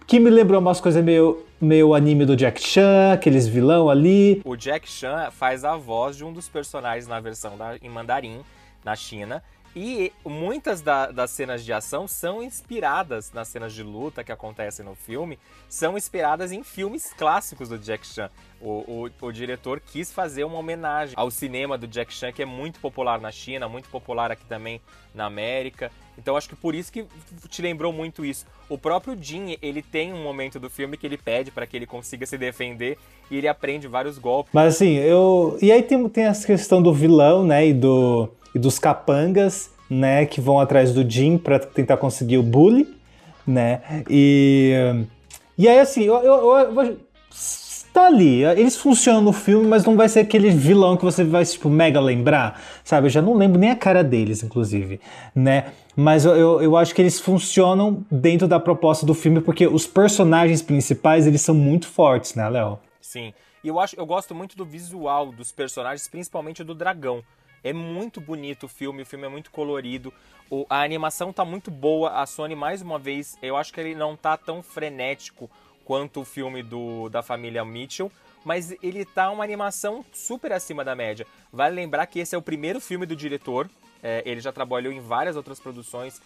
que me lembrou umas coisas meio, meio anime do Jack Chan, aqueles vilão ali. O Jack Chan faz a voz de um dos personagens na versão da, em mandarim, na China. E muitas da- das cenas de ação são inspiradas nas cenas de luta que acontecem no filme, são inspiradas em filmes clássicos do Jack Chan. O, o- o diretor quis fazer uma homenagem ao cinema do Jack Chan, que é muito popular na China, muito popular aqui também na América. Então acho que por isso que te lembrou muito isso. O próprio Jin, ele tem um momento do filme que ele pede para que ele consiga se defender e ele aprende vários golpes. Mas assim, eu. E aí tem, tem essa questão do vilão, né? E, do, e dos capangas, né? Que vão atrás do Jim pra tentar conseguir o bully, né? E. E aí, assim, eu, eu, eu- tá ali. Eles funcionam no filme, mas não vai ser aquele vilão que você vai, tipo, mega lembrar, sabe? Eu já não lembro nem a cara deles, inclusive, né? Mas eu, eu, eu acho que eles funcionam dentro da proposta do filme, porque os personagens principais, eles são muito fortes, né, Léo? Sim. E eu acho, eu gosto muito do visual dos personagens, principalmente do dragão. É muito bonito o filme, o filme é muito colorido. O- a animação tá muito boa. A Sony, mais uma vez, eu acho que ele não tá tão frenético quanto o filme do, da família Mitchell, mas ele tá uma animação super acima da média. Vale lembrar que esse é o primeiro filme do diretor. É, ele já trabalhou em várias outras produções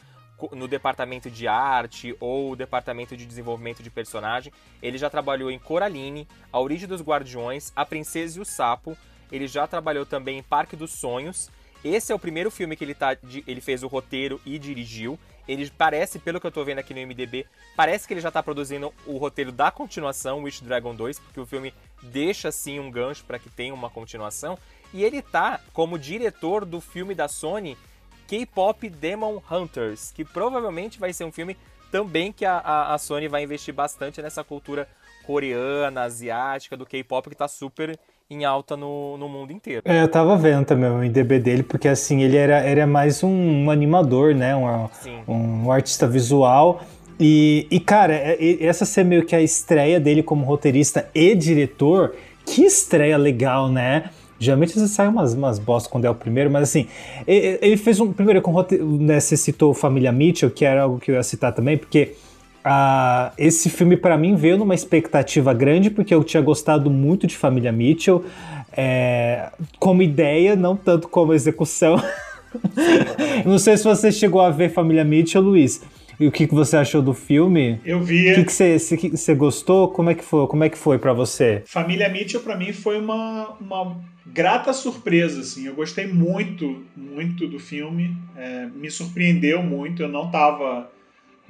no departamento de arte ou departamento de desenvolvimento de personagem. Ele já trabalhou em Coraline, A Origem dos Guardiões, A Princesa e o Sapo. Ele já trabalhou também em Parque dos Sonhos. Esse é o primeiro filme que ele, tá, ele fez o roteiro e dirigiu. Ele parece, pelo que eu tô vendo aqui no MDB, parece que ele já tá produzindo o roteiro da continuação, Wish Dragon 2, porque o filme deixa sim um gancho para que tenha uma continuação. E ele tá como diretor do filme da Sony K-Pop Demon Hunters, que provavelmente vai ser um filme também que a, a, a Sony vai investir bastante nessa cultura coreana, asiática, do K-pop, que tá super em alta no, no mundo inteiro. É, eu tava vendo também o IDB dele, porque assim, ele era, era mais um, animador, né? Um, Sim. um artista visual. E, e, cara, é- essa ser meio que a estreia dele como roteirista e diretor, que estreia legal, né? Geralmente vezes sai umas, umas bosta quando é o primeiro, mas assim, ele fez um. Primeiro, com né, você citou Família Mitchell, que era algo que eu ia citar também, porque ah, esse filme pra mim veio numa expectativa grande, porque eu tinha gostado muito de Família Mitchell, é, como ideia, não tanto como execução. não sei se você chegou a ver Família Mitchell, Luiz. E o que, que você achou do filme? Eu O vi. que, que você, que você gostou? Como é que foi? Como é que foi para você? Família Mitchell pra mim foi uma, uma grata surpresa, assim. Eu gostei muito, muito do filme. É, me surpreendeu muito. Eu não tava,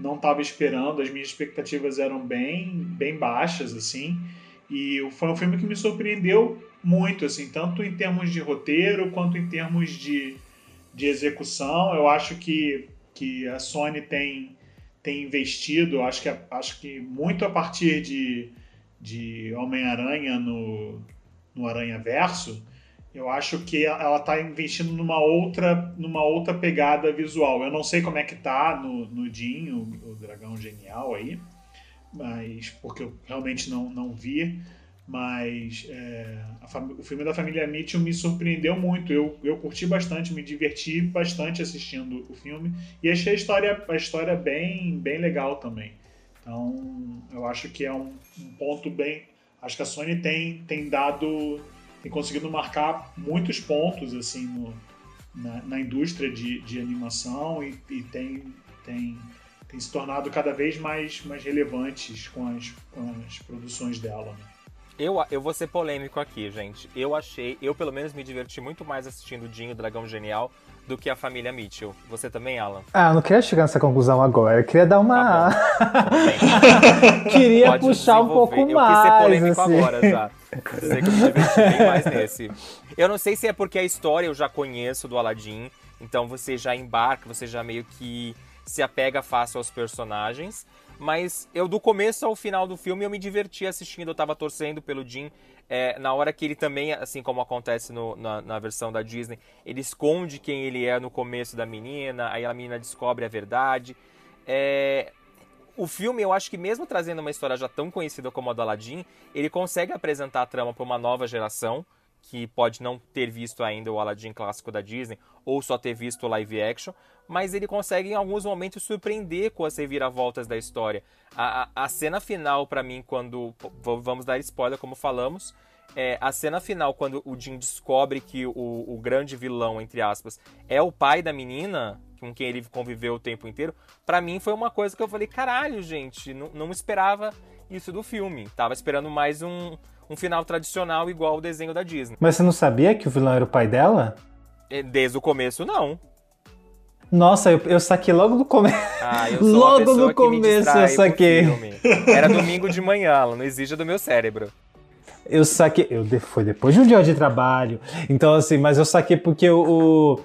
não tava esperando. As minhas expectativas eram bem, bem baixas, assim. E foi um filme que me surpreendeu muito, assim, tanto em termos de roteiro quanto em termos de, de execução. Eu acho que, que a Sony tem, tem investido, acho que, acho que muito a partir de, de Homem-Aranha no, no Aranha Verso, eu acho que ela está investindo numa outra, numa outra pegada visual. Eu não sei como é que tá no, no Jim, o, o dragão genial aí, mas porque eu realmente não, não vi. Mas é, a o filme da família Mitchell me surpreendeu muito. Eu, eu curti bastante, me diverti bastante assistindo o filme e achei a história, a história bem, bem legal também. Então, eu acho que é um, um ponto bem. Acho que a Sony tem, tem dado. Tem conseguido marcar muitos pontos assim no, na, na indústria de, de animação e, e tem, tem, tem se tornado cada vez mais, mais relevantes com as, com as produções dela. né? Eu, eu vou ser polêmico aqui, gente. Eu achei, eu pelo menos me diverti muito mais assistindo Dinho, Dragão Genial, do que a família Mitchell. Você também, Alan? Ah, eu não queria chegar nessa conclusão agora. Eu queria dar uma. queria Pode puxar um pouco eu quis mais. ser polêmico assim. agora já. Sei que eu me diverti bem mais nesse. Eu não sei se é porque a história eu já conheço do Aladdin, então você já embarca, você já meio que se apega fácil aos personagens. Mas eu, do começo ao final do filme, eu me diverti assistindo, eu tava torcendo pelo Jim. É, na hora que ele também, assim como acontece no- na, na versão da Disney, ele esconde quem ele é no começo da menina, aí a menina descobre a verdade. É, o filme, eu acho que mesmo trazendo uma história já tão conhecida como a do Aladdin, ele consegue apresentar a trama para uma nova geração que pode não ter visto ainda o Aladdin clássico da Disney ou só ter visto o live action, mas ele consegue em alguns momentos surpreender com as reviravoltas da história. A, a, a cena final para mim quando vamos dar spoiler como falamos, é, a cena final quando o Jim descobre que o, o grande vilão entre aspas é o pai da menina com quem ele conviveu o tempo inteiro, pra mim foi uma coisa que eu falei, caralho, gente, não, não esperava isso do filme. Tava esperando mais um, um final tradicional igual o desenho da Disney. Mas você não sabia que o vilão era o pai dela? E Desde o começo, não. Nossa, eu, eu saquei logo no começo. Ah, eu sou uma Logo no começo eu saquei. Era domingo de manhã, ela não exige do meu cérebro. Eu saquei. Eu, foi depois de um dia de trabalho. Então, assim, mas eu saquei porque o.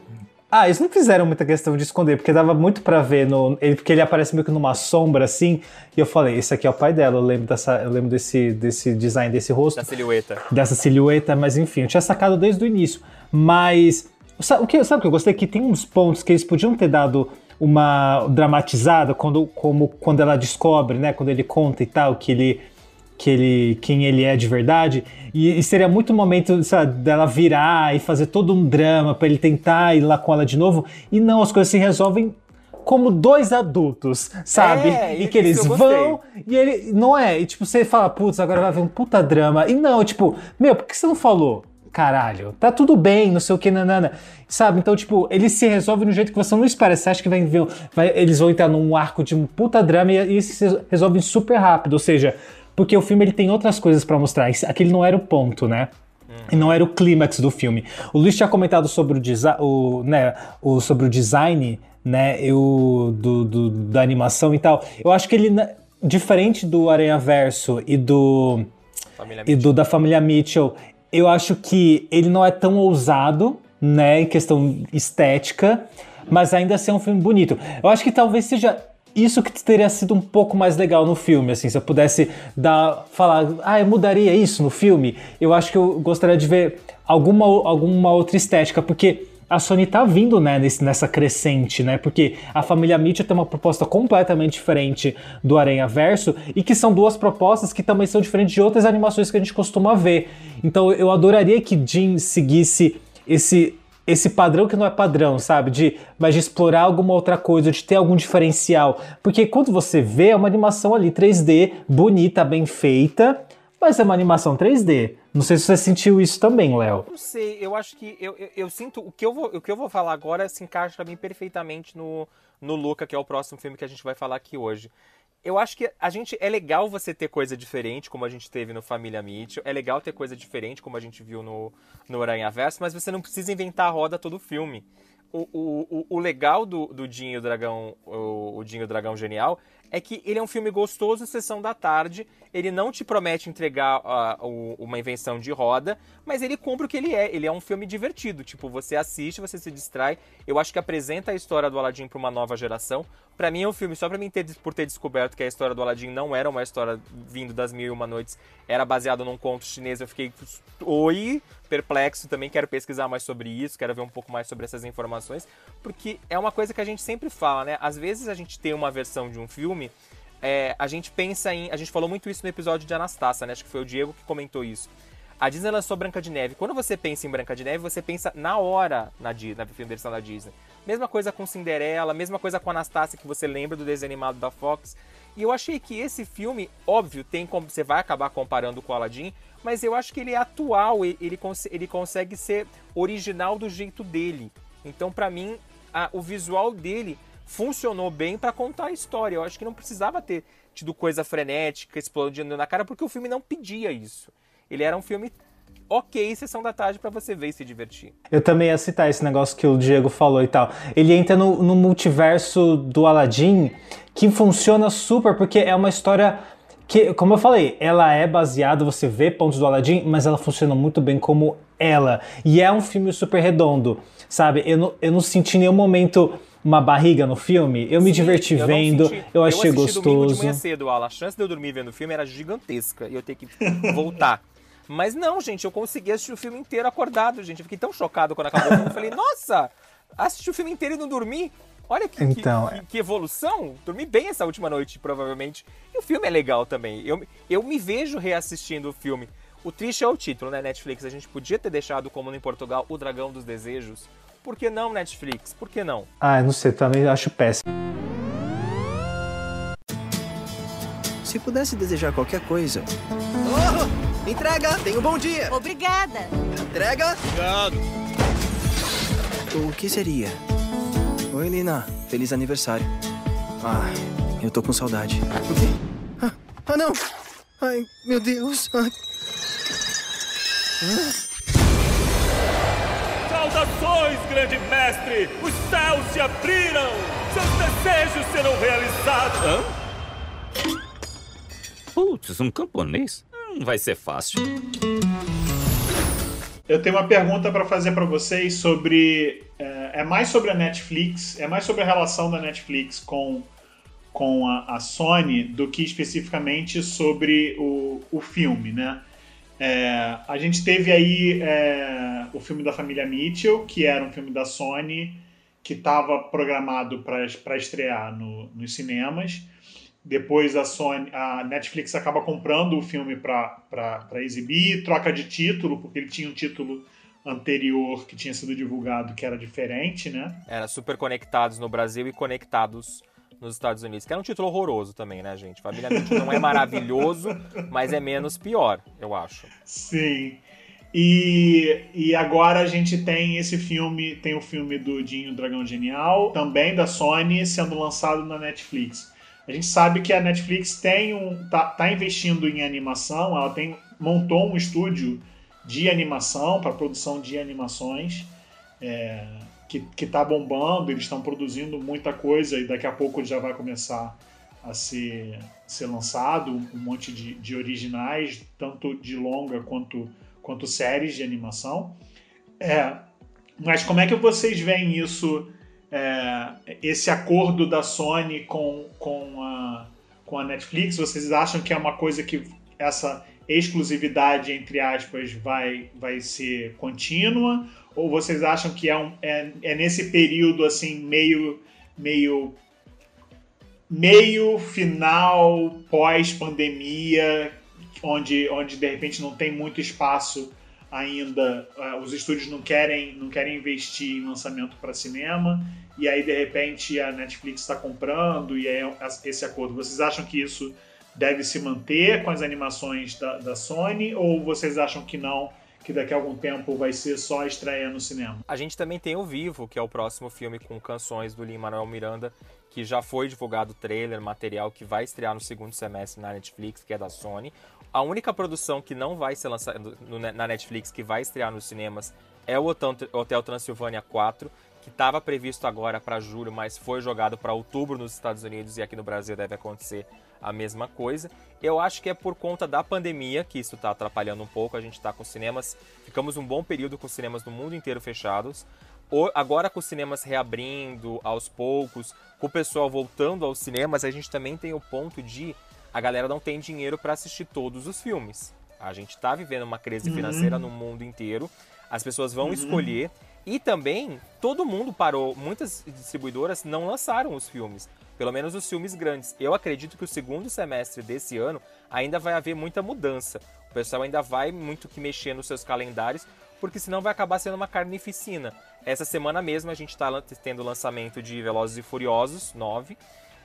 Ah, eles não fizeram muita questão de esconder, porque dava muito pra ver no. Ele, porque ele aparece meio que numa sombra assim. E eu falei, esse aqui é o pai dela. Eu lembro, dessa, eu lembro desse, desse design desse rosto. Da silhueta. dessa silhueta, mas enfim, eu tinha sacado desde o início. Mas sabe o que, sabe o que eu gostei? Que tem uns pontos que eles podiam ter dado uma dramatizada quando, como, quando ela descobre, né? Quando ele conta e tal, que ele. Que ele, quem ele é de verdade, e, e seria muito momento sabe, dela virar e fazer todo um drama pra ele tentar ir lá com ela de novo, e não, as coisas se resolvem como dois adultos, sabe? É, e que eles vão e ele. Não é? E tipo, você fala, putz, agora vai haver um puta drama. E não, tipo, meu, por que você não falou? Caralho, tá tudo bem, não sei o que, nanana. Sabe? Então, tipo, ele se resolve no jeito que você não espera. Você acha que vai, vai- eles vão entrar num arco de um puta drama e, e se resolve super rápido. Ou seja, porque o filme ele tem outras coisas pra mostrar. Aquele não era o ponto, né? E não era o clímax do filme. O Luiz tinha comentado sobre o, o, né, o, sobre o design né, eu, do, do- da animação e tal. Eu acho que ele, na- diferente do Aranha Verso e do, Família e do da família Mitchell, eu acho que ele não é tão ousado, né, em questão estética, mas ainda assim é um filme bonito. Eu acho que talvez seja isso que teria sido um pouco mais legal no filme, assim, se eu pudesse dar, falar, ah, eu mudaria isso no filme, eu acho que eu gostaria de ver alguma, alguma outra estética, porque a Sony tá vindo né, nesse- nessa crescente, né? Porque a família Mitchell tem uma proposta completamente diferente do Aranha Verso e que são duas propostas que também são diferentes de outras animações que a gente costuma ver. Então eu adoraria que Jim seguisse esse esse padrão que não é padrão, sabe? De, mas de explorar alguma outra coisa, de ter algum diferencial. Porque quando você vê, é uma animação ali 3D, bonita, bem feita, mas é uma animação 3D. Não sei se você sentiu isso também, Léo. Não sei, eu acho que eu, eu, eu sinto o que eu vou o que eu vou falar agora se encaixa pra mim perfeitamente no no Luca, que é o próximo filme que a gente vai falar aqui hoje. Eu acho que a gente é legal você ter coisa diferente, como a gente teve no Família Mitchell. É legal ter coisa diferente, como a gente viu no, no Aranha Verso, mas você não precisa inventar a roda todo o filme. O, o, o, legal do, do Dinho Dragão, o, o Dinho Dragão Genial, é que ele é um filme gostoso, sessão da tarde. Ele não te promete entregar o- uma invenção de roda, mas ele cumpre o que ele é. Ele é um filme divertido. Tipo, você assiste, você se distrai. Eu acho que apresenta a história do Aladdin para uma nova geração. Pra mim é um filme só pra mim ter, por ter descoberto que a história do Aladdin não era uma história vindo das Mil e Uma Noites, era baseado num conto chinês. Eu fiquei, oi, perplexo também. Quero pesquisar mais sobre isso, quero ver um pouco mais sobre essas informações, porque é uma coisa que a gente sempre fala, né? Às vezes a gente tem uma versão de um filme, é, a gente pensa em. A gente falou muito isso no episódio de Anastácia, né? Acho que foi o Diego que comentou isso. A Disney lançou Branca de Neve. Quando você pensa em Branca de Neve, você pensa na hora na, na versão da Disney. Mesma coisa com Cinderela, mesma coisa com Anastácia, que você lembra do desenho animado da Fox. E eu achei que esse filme, óbvio, tem como você vai acabar comparando com o Aladdin, mas eu acho que ele é atual, ele, cons- ele consegue ser original do jeito dele. Então, pra mim, a- o visual dele funcionou bem pra contar a história. Eu acho que não precisava ter tido coisa frenética, explodindo na cara, porque o filme não pedia isso. Ele era um filme ok, sessão da tarde pra você ver e se divertir. Eu também ia citar esse negócio que o Diego falou e tal. Ele entra no, no multiverso do Aladdin, que funciona super, porque é uma história que, como eu falei, ela é baseada, você vê pontos do Aladdin, mas ela funciona muito bem como ela. E é um filme super redondo, sabe? Eu não, eu não senti nenhum momento uma barriga no filme. Eu me diverti Eu vendo, senti- eu achei de gostoso. manhã cedo, Alan. A chance de eu dormir vendo o filme era gigantesca e eu ter que voltar. Mas não, gente, eu consegui assistir o filme inteiro acordado, gente. Eu fiquei tão chocado quando acabou o filme. Eu falei, nossa, assisti o filme inteiro e não dormi? Olha que, que- Então, que, que evolução. Dormi bem essa última noite, provavelmente. E o filme é legal também. Eu, eu me vejo reassistindo o filme. O triste é o título, né, Netflix? A gente podia ter deixado como no em Portugal O Dragão dos Desejos. Por que não, Netflix? Por que não? Ah, não sei, também acho péssimo. Se pudesse desejar qualquer coisa. Oh, entrega! Tenha um bom dia! Obrigada. Entrega! Obrigado! O que seria? Oi, Lina. Feliz aniversário. Ah, eu tô com saudade. O quê? Ah, ah, não! Ai, meu Deus! Ai. Saudações, grande mestre! Os céus se abriram! Seus desejos serão realizados! Hã? Putz, um camponês? Hum, vai ser fácil. Eu tenho uma pergunta para fazer para vocês sobre. É, é mais sobre a Netflix, é mais sobre a relação da Netflix com, com a, a Sony do que especificamente sobre o, o filme, né? É, a gente teve aí é, o filme da família Mitchell, que era um filme da Sony que estava programado para estrear no, nos cinemas. Depois a Sony, a Netflix acaba comprando o filme para exibir, troca de título, porque ele tinha um título anterior que tinha sido divulgado que era diferente, né? Era super conectados no Brasil e conectados nos Estados Unidos. Que era um título horroroso também, né, gente? Família Mitchell não é maravilhoso, mas é menos pior, eu acho. Sim. E, e agora a gente tem esse filme, tem o filme do Dinho Dragão Genial, também da Sony, sendo lançado na Netflix. A gente sabe que a Netflix tem um, tá, tá investindo em animação, ela tem, montou um estúdio de animação, para produção de animações, é, que, que tá bombando, eles estão produzindo muita coisa e daqui a pouco já vai começar a ser, ser lançado um monte de, de originais, tanto de longa quanto, quanto séries de animação. É, mas como é que vocês veem isso, é, esse acordo da Sony com, com, a, com a Netflix? Vocês acham que é uma coisa que essa, exclusividade, entre aspas, vai, vai ser contínua? Ou vocês acham que é, um, é, é nesse período assim, meio, meio, meio final, pós-pandemia, onde, onde de repente não tem muito espaço ainda, uh, os estúdios não querem, não querem investir em lançamento para cinema, e aí de repente a Netflix está comprando, e é esse acordo. Vocês acham que isso deve se manter com as animações da, da Sony, ou vocês acham que não? Que daqui a algum tempo vai ser só estreia no cinema. A gente também tem o Vivo, que é o próximo filme com canções do Lin-Manuel Miranda, que já foi divulgado trailer, material que vai estrear no segundo semestre na Netflix, que é da Sony. A única produção que não vai ser lançada na Netflix, que vai estrear nos cinemas, é o Hotel Transilvânia 4, que estava previsto agora para julho, mas foi jogado para outubro nos Estados Unidos e aqui no Brasil deve acontecer a mesma coisa. Eu acho que é por conta da pandemia que isso está atrapalhando um pouco. A gente está com cinemas, ficamos um bom período com cinemas no mundo inteiro fechados. Agora com os cinemas reabrindo aos poucos, com o pessoal voltando aos cinemas, a gente também tem o ponto de a galera não tem dinheiro para assistir todos os filmes. A gente está vivendo uma crise Uhum. financeira no mundo inteiro. As pessoas vão Uhum. escolher e também todo mundo parou. Muitas distribuidoras não lançaram os filmes, pelo menos os filmes grandes. Eu acredito que o segundo semestre desse ano ainda vai haver muita mudança. O pessoal ainda vai muito que mexer nos seus calendários, porque senão vai acabar sendo uma carnificina. Essa semana mesmo a gente está tendo o lançamento de Velozes e Furiosos 9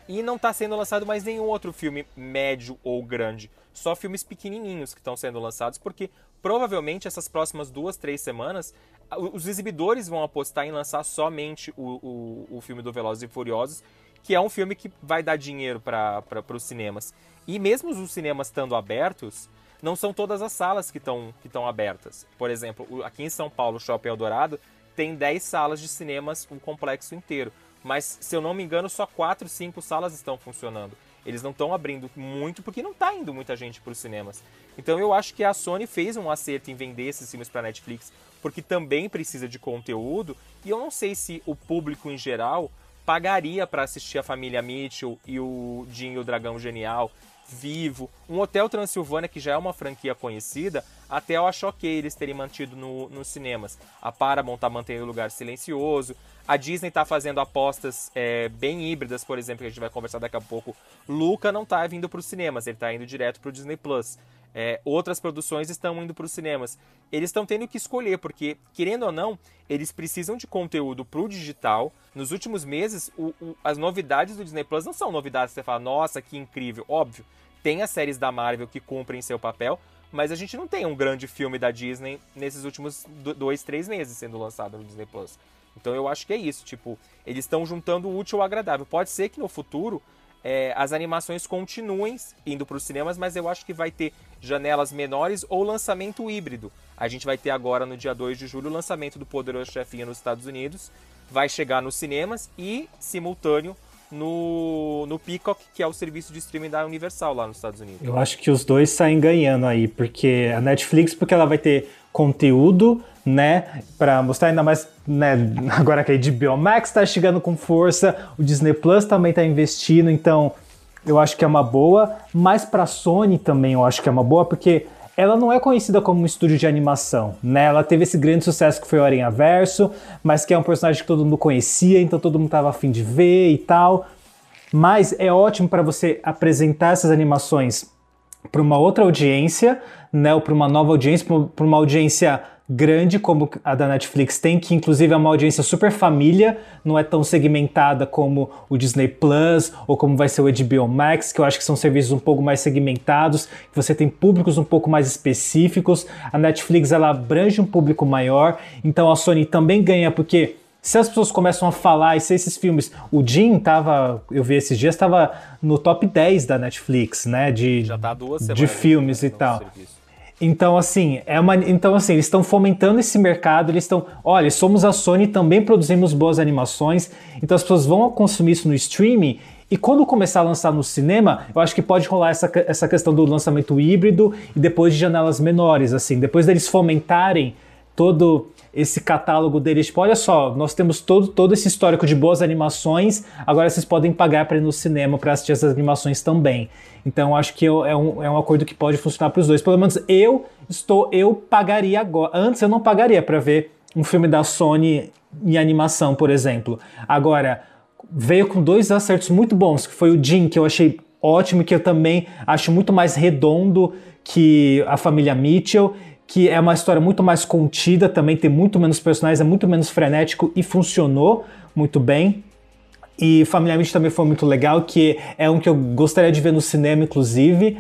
e não está sendo lançado mais nenhum outro filme médio ou grande. Só filmes pequenininhos que estão sendo lançados, porque provavelmente essas próximas duas, três semanas os exibidores vão apostar em lançar somente o, o, o filme do Velozes e Furiosos, que é um filme que vai dar dinheiro para os cinemas. E mesmo os cinemas estando abertos, não são todas as salas que estão que abertas. Por exemplo, aqui em São Paulo, o Shopping Eldorado tem 10 salas de cinemas, o complexo inteiro. Mas, se eu não me engano, só 4, 5 salas estão funcionando. Eles não estão abrindo muito porque não está indo muita gente para os cinemas. Então eu acho que a Sony fez um acerto em vender esses filmes para Netflix, porque também precisa de conteúdo. E eu não sei se o público em geral pagaria para assistir a família Mitchell e o Jim e o Dragão Genial vivo. Um Hotel Transilvânia, que já é uma franquia conhecida, até eu acho ok eles terem mantido no, nos cinemas. A Paramount tá mantendo o lugar silencioso. A Disney tá fazendo apostas é, bem híbridas, por exemplo, que a gente vai conversar daqui a pouco. Luca não tá vindo para os cinemas, ele tá indo direto para o Disney Plus. É, outras produções estão indo para os cinemas. Eles estão tendo que escolher, porque, querendo ou não, eles precisam de conteúdo para o digital. Nos últimos meses, o- o- as novidades do Disney Plus não são novidades que você fala, nossa, que incrível. Óbvio, tem as séries da Marvel que cumprem seu papel, mas a gente não tem um grande filme da Disney nesses últimos do- dois, três meses sendo lançado no Disney Plus. Então eu acho que é isso, tipo, eles estão juntando o útil ao agradável. Pode ser que no futuro é, as animações continuem indo para os cinemas, mas eu acho que vai ter janelas menores ou lançamento híbrido. A gente vai ter agora, no dia 2 de julho, o lançamento do Poderoso Chefinho nos Estados Unidos. Vai chegar nos cinemas e, simultâneo, no, no Peacock, que é o serviço de streaming da Universal lá nos Estados Unidos. Eu acho que os dois saem ganhando aí, porque a Netflix, porque ela vai ter conteúdo, né, Pra mostrar ainda mais, né, agora que a HBO Max tá chegando com força, o Disney Plus também tá investindo, então eu acho que é uma boa, mas pra Sony também eu acho que é uma boa, porque ela não é conhecida como um estúdio de animação, né? Ela teve esse grande sucesso que foi o Aranha Verso, mas que é um personagem que todo mundo conhecia, então todo mundo tava afim de ver e tal. Mas é ótimo para você apresentar essas animações para uma outra audiência, né, ou para uma nova audiência, para uma audiência grande como a da Netflix tem, que inclusive é uma audiência super família, não é tão segmentada como o Disney Plus ou como vai ser o HBO Max, que eu acho que são serviços um pouco mais segmentados, que você tem públicos um pouco mais específicos. A Netflix ela abrange um público maior, então a Sony também ganha porque se as pessoas começam a falar, e se esses filmes. O Jim tava. Eu vi esses dias, estava no top 10 da Netflix, né? De, Já tá duas de semanas filmes né, e tal. serviço. Então, assim, é uma, então, assim, eles estão fomentando esse mercado, eles estão. Olha, somos a Sony, também produzimos boas animações, então as pessoas vão consumir isso no streaming. E quando começar a lançar no cinema, eu acho que pode rolar essa, essa questão do lançamento híbrido e depois de janelas menores, assim, depois deles fomentarem todo esse catálogo deles. Tipo, olha só, nós temos todo, todo esse histórico de boas animações, agora vocês podem pagar para ir no cinema para assistir essas animações também. Então acho que eu- é um, é um acordo que pode funcionar para os dois. Pelo menos eu estou, eu pagaria agora. Antes eu não pagaria para ver um filme da Sony em animação, por exemplo. Agora, veio com dois acertos muito bons, que foi o Jim, que eu achei ótimo, que eu também acho muito mais redondo que a família Mitchell, que é uma história muito mais contida, também tem muito menos personagens, é muito menos frenético e funcionou muito bem. E Mitchell também foi muito legal, que é um que eu gostaria de ver no cinema, inclusive.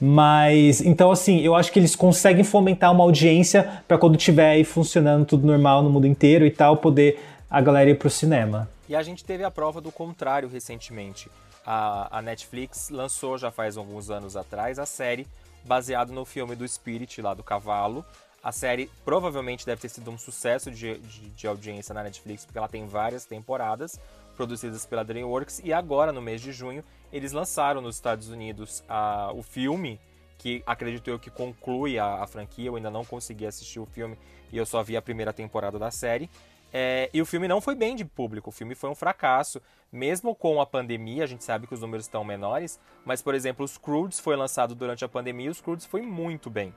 Mas, então, assim, eu acho que eles conseguem fomentar uma audiência para quando tiver aí funcionando tudo normal no mundo inteiro e tal, poder a galera ir pro cinema. E a gente teve a prova do contrário recentemente. A, a Netflix lançou já faz alguns anos atrás a série baseada no filme do Spirit, lá do cavalo. A série provavelmente deve ter sido um sucesso de, de, de audiência na Netflix, porque ela tem várias temporadas produzidas pela DreamWorks. E agora, no mês de junho, eles lançaram nos Estados Unidos a- o filme, que acredito eu que conclui a, a franquia. Eu ainda não consegui assistir o filme e eu só vi a primeira temporada da série. É, e o filme não foi bem de público, o filme foi um fracasso. Mesmo com a pandemia, a gente sabe que os números estão menores, mas, por exemplo, o Scrooge foi lançado durante a pandemia e o Scrooge foi muito bem.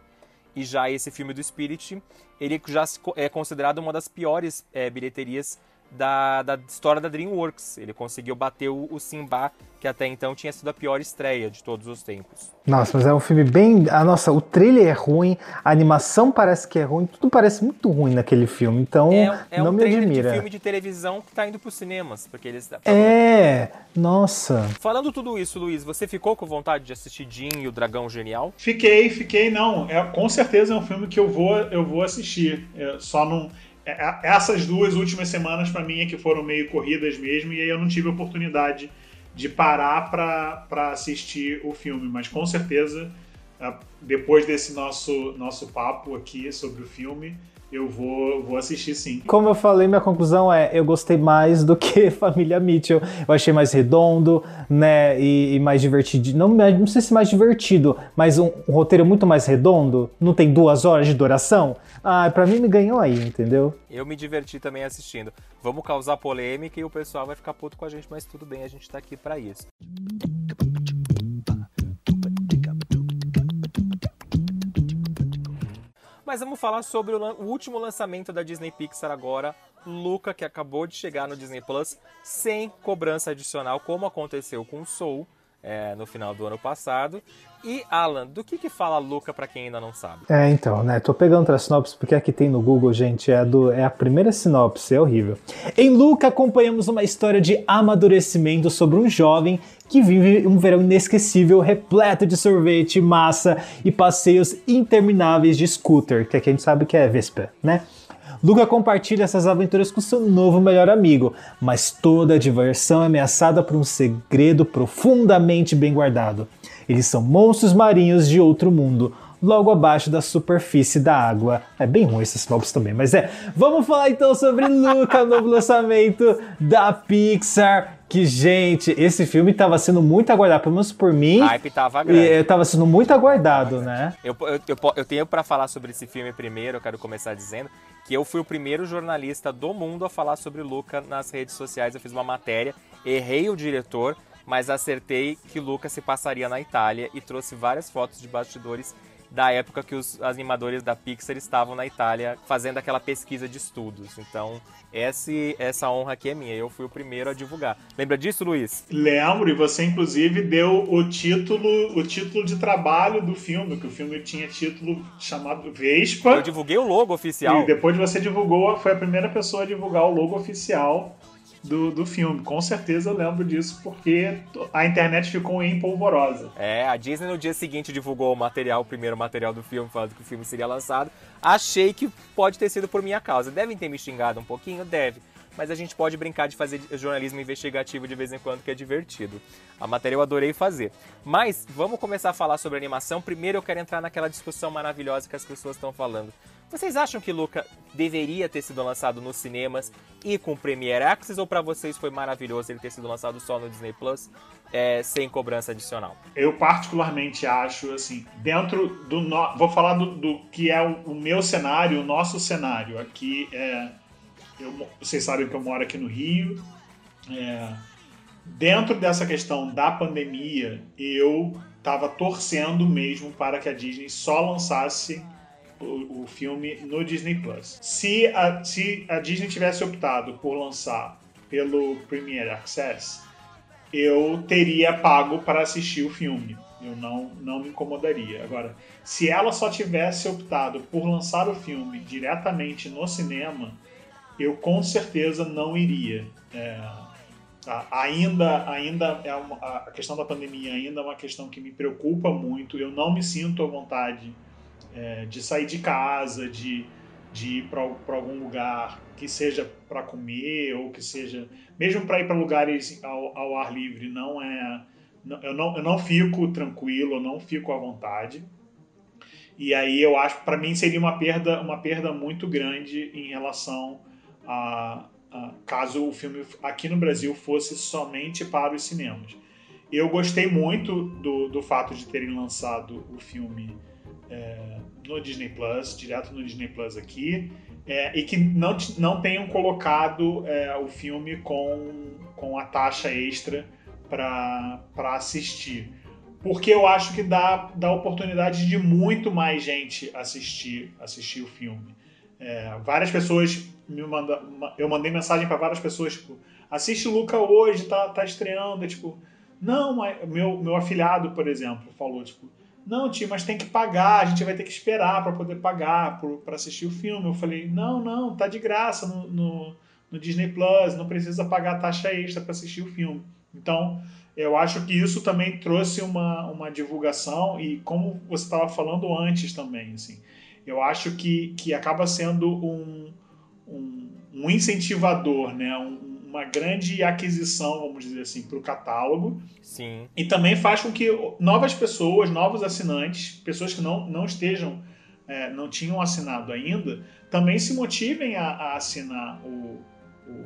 E já esse filme do Spirit, ele já é considerado uma das piores é, bilheterias da, da história da DreamWorks. Ele conseguiu bater o, o Simba, que até então tinha sido a pior estreia de todos os tempos. Nossa, mas é um filme bem. Ah, nossa, o trailer é ruim, a animação parece que é ruim, tudo parece muito ruim naquele filme, então É, é não um me admira. de filme de televisão que tá indo pros cinemas, porque eles... É, nossa. Falando tudo isso, Luiz, você ficou com vontade de assistir Jim e o Dragão Genial? Fiquei, fiquei, não. É, com certeza é um filme que eu vou, eu vou assistir. É, só não. É- é- essas duas últimas semanas, pra mim, é que foram meio corridas mesmo, e aí eu não tive oportunidade de parar pra assistir o filme. Mas com certeza, é, depois desse nosso, nosso papo aqui sobre o filme, eu vou, vou assistir sim. Como eu falei, minha conclusão é: eu gostei mais do que Família Mitchell. Eu achei mais redondo, né? E, e mais divertido. Não, não sei se mais divertido, mas um, um roteiro muito mais redondo. Não tem duas horas de duração. Ah, pra mim me ganhou aí, entendeu? Eu me diverti também assistindo. Vamos causar polêmica e o pessoal vai ficar puto com a gente, mas tudo bem, a gente tá aqui pra isso. Mas vamos falar sobre o, o último lançamento da Disney Pixar agora, Luca, que acabou de chegar no Disney Plus sem cobrança adicional, como aconteceu com o Soul é, no final do ano passado. E Alan, do que que fala Luca pra quem ainda não sabe? É, então, né? Tô pegando outra sinopse porque aqui tem no Google, gente, é, do, é a primeira sinopse, é horrível. Em Luca, acompanhamos uma história de amadurecimento sobre um jovem que vive um verão inesquecível, repleto de sorvete, massa e passeios intermináveis de scooter, que aqui a gente sabe que é Vespa, né? Luca compartilha essas aventuras com seu novo melhor amigo, mas toda a diversão é ameaçada por um segredo profundamente bem guardado. Eles são monstros marinhos de outro mundo, logo abaixo da superfície da água. É bem ruim esse sinopse também, mas é. Vamos falar então sobre Luca, novo lançamento da Pixar. Que, gente, esse filme tava sendo muito aguardado, pelo menos por mim. Hype tava grande. E, eh, tava sendo muito aguardado, né? Eu, eu, eu, eu tenho pra falar sobre esse filme primeiro, eu quero começar dizendo que eu fui o primeiro jornalista do mundo a falar sobre Luca nas redes sociais. Eu fiz uma matéria, errei o diretor, mas acertei que Luca se passaria na Itália e trouxe várias fotos de bastidores da época que os animadores da Pixar estavam na Itália fazendo aquela pesquisa de estudos. Então, esse, essa honra aqui é minha. Eu fui o primeiro a divulgar. Lembra disso, Luiz? Lembro, e você inclusive deu o título, o título de trabalho do filme, que o filme tinha título chamado Vespa. Eu divulguei o logo oficial. E depois você divulgou, foi a primeira pessoa a divulgar o logo oficial do, do filme. Com certeza eu lembro disso, porque a internet ficou em polvorosa. É, a Disney no dia seguinte divulgou o material, o primeiro material do filme, falando que o filme seria lançado. Achei que pode ter sido por minha causa. Devem ter me xingado um pouquinho? Deve. Mas a gente pode brincar de fazer jornalismo investigativo de vez em quando, que é divertido. A matéria eu adorei fazer. Mas vamos começar a falar sobre animação. Primeiro eu quero entrar naquela discussão maravilhosa que as pessoas estão falando. Vocês acham que Luca deveria ter sido lançado nos cinemas e com Premiere Access ou pra vocês foi maravilhoso ele ter sido lançado só no Disney Plus, é, sem cobrança adicional? Eu particularmente acho, assim, dentro do. No... Vou falar do, do que é o, o meu cenário, o nosso cenário. Aqui é. Eu, vocês sabem que eu moro aqui no Rio. É, dentro dessa questão da pandemia, eu estava torcendo mesmo para que a Disney só lançasse o, o filme no Disney Plus. Se a, se a Disney tivesse optado por lançar pelo Premiere Access, eu teria pago para assistir o filme. Eu não, não me incomodaria. Agora, se ela só tivesse optado por lançar o filme diretamente no cinema, eu com certeza não iria. É, ainda, ainda é uma, a questão da pandemia ainda é uma questão que me preocupa muito. Eu não me sinto à vontade é, de sair de casa, de, de ir para algum lugar que seja para comer ou que seja mesmo para ir para lugares ao, ao, ar livre não é eu não, eu não fico tranquilo, eu não fico à vontade. E aí eu acho, para mim seria uma perda, uma perda muito grande em relação a, a, caso o filme aqui no Brasil fosse somente para os cinemas. Eu gostei muito do, do fato de terem lançado o filme é, no Disney Plus, direto no Disney Plus aqui, é, e que não, não tenham colocado é, o filme com, com a taxa extra para assistir. Porque eu acho que dá, dá oportunidade de muito mais gente assistir, assistir o filme. É, várias pessoas me mandam. Eu mandei mensagem para várias pessoas, tipo, assiste Luca hoje, tá, tá estreando. Tipo, não, meu, meu afilhado, por exemplo, falou, tipo, não, tio, mas tem que pagar, a gente vai ter que esperar para poder pagar para assistir o filme. Eu falei, não, não, tá de graça no, no, no Disney Plus, não precisa pagar taxa extra para assistir o filme. Então, eu acho que isso também trouxe uma, uma divulgação e como você estava falando antes também, assim, eu acho que, que acaba sendo um, um, um incentivador, né? Um, uma grande aquisição, vamos dizer assim, para o catálogo. Sim. E também faz com que novas pessoas, novos assinantes, pessoas que não, não estejam, é, não tinham assinado ainda, também se motivem a, a assinar o, o,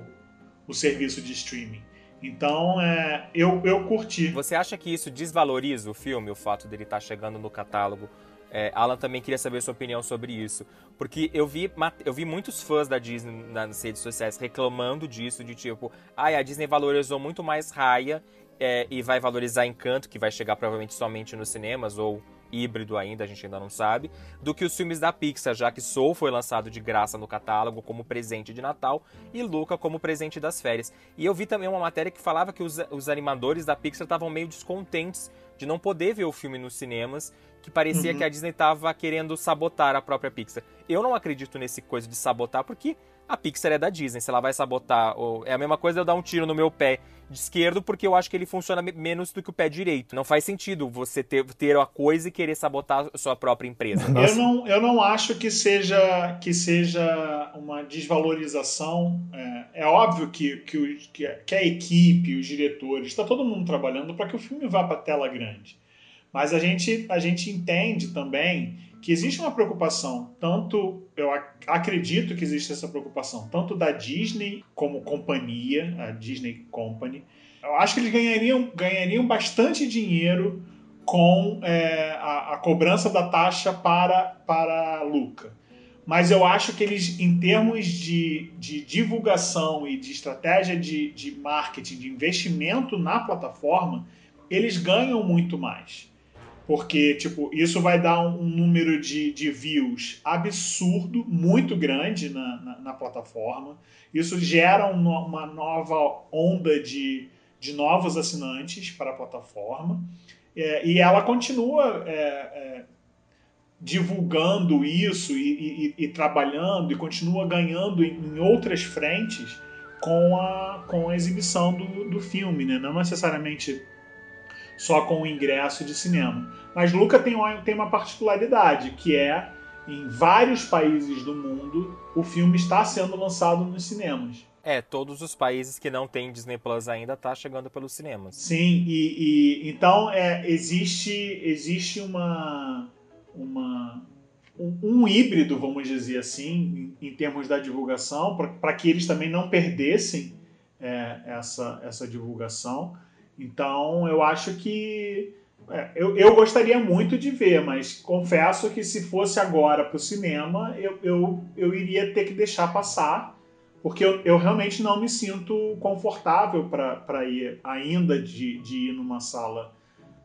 o serviço de streaming. Então, é, eu, eu curti. Você acha que isso desvaloriza o filme, o fato dele estar tá chegando no catálogo? É, Alan também queria saber sua opinião sobre isso. Porque eu vi, eu vi muitos fãs da Disney nas redes sociais reclamando disso, de tipo, ai, ah, a Disney valorizou muito mais Raya é, e vai valorizar Encanto, que vai chegar provavelmente somente nos cinemas, ou híbrido ainda, a gente ainda não sabe, do que os filmes da Pixar, já que Soul foi lançado de graça no catálogo como presente de Natal e Luca como presente das férias. E eu vi também uma matéria que falava que os, os animadores da Pixar estavam meio descontentes de não poder ver o filme nos cinemas, que parecia uhum. que a Disney estava querendo sabotar a própria Pixar. Eu não acredito nesse coisa de sabotar, porque a Pixar é da Disney. Se ela vai sabotar, ou... é a mesma coisa eu dar um tiro no meu pé de esquerdo, porque eu acho que ele funciona menos do que o pé direito. Não faz sentido você ter, ter a coisa e querer sabotar a sua própria empresa. Eu não, eu não acho que seja, que seja uma desvalorização. É, é óbvio que, que, o, que a equipe, os diretores, está todo mundo trabalhando para que o filme vá para a tela grande. Mas a gente, a gente entende também que existe uma preocupação, tanto eu acredito que existe essa preocupação, tanto da Disney como companhia, a Disney Company. Eu acho que eles ganhariam, ganhariam bastante dinheiro com é, a, a, cobrança da taxa para, para a Luca. Mas eu acho que eles, em termos de, de divulgação e de estratégia de, de marketing, de investimento na plataforma, eles ganham muito mais. Porque, tipo, isso vai dar um, número de, de views absurdo, muito grande na, na, na plataforma. Isso gera um, uma nova onda de, de novos assinantes para a plataforma. É, e ela continua é, é, divulgando isso e, e, e, trabalhando e continua ganhando em, em, outras frentes com a, com a exibição do, do filme, né? Não necessariamente só com o ingresso de cinema. Mas Luca tem uma, particularidade, que é em vários países do mundo o filme está sendo lançado nos cinemas. É, todos os países que não têm Disney Plus ainda tá chegando pelos cinemas. Sim, e, e então é, existe existe uma uma um, um híbrido, vamos dizer assim, em, em termos da divulgação, para que eles também não perdessem é, essa, essa divulgação. Então, eu acho que. é, eu, eu gostaria muito de ver, mas confesso que se fosse agora para o cinema, eu, eu, eu iria ter que deixar passar, porque eu, eu realmente não me sinto confortável para ir ainda de, de ir numa sala.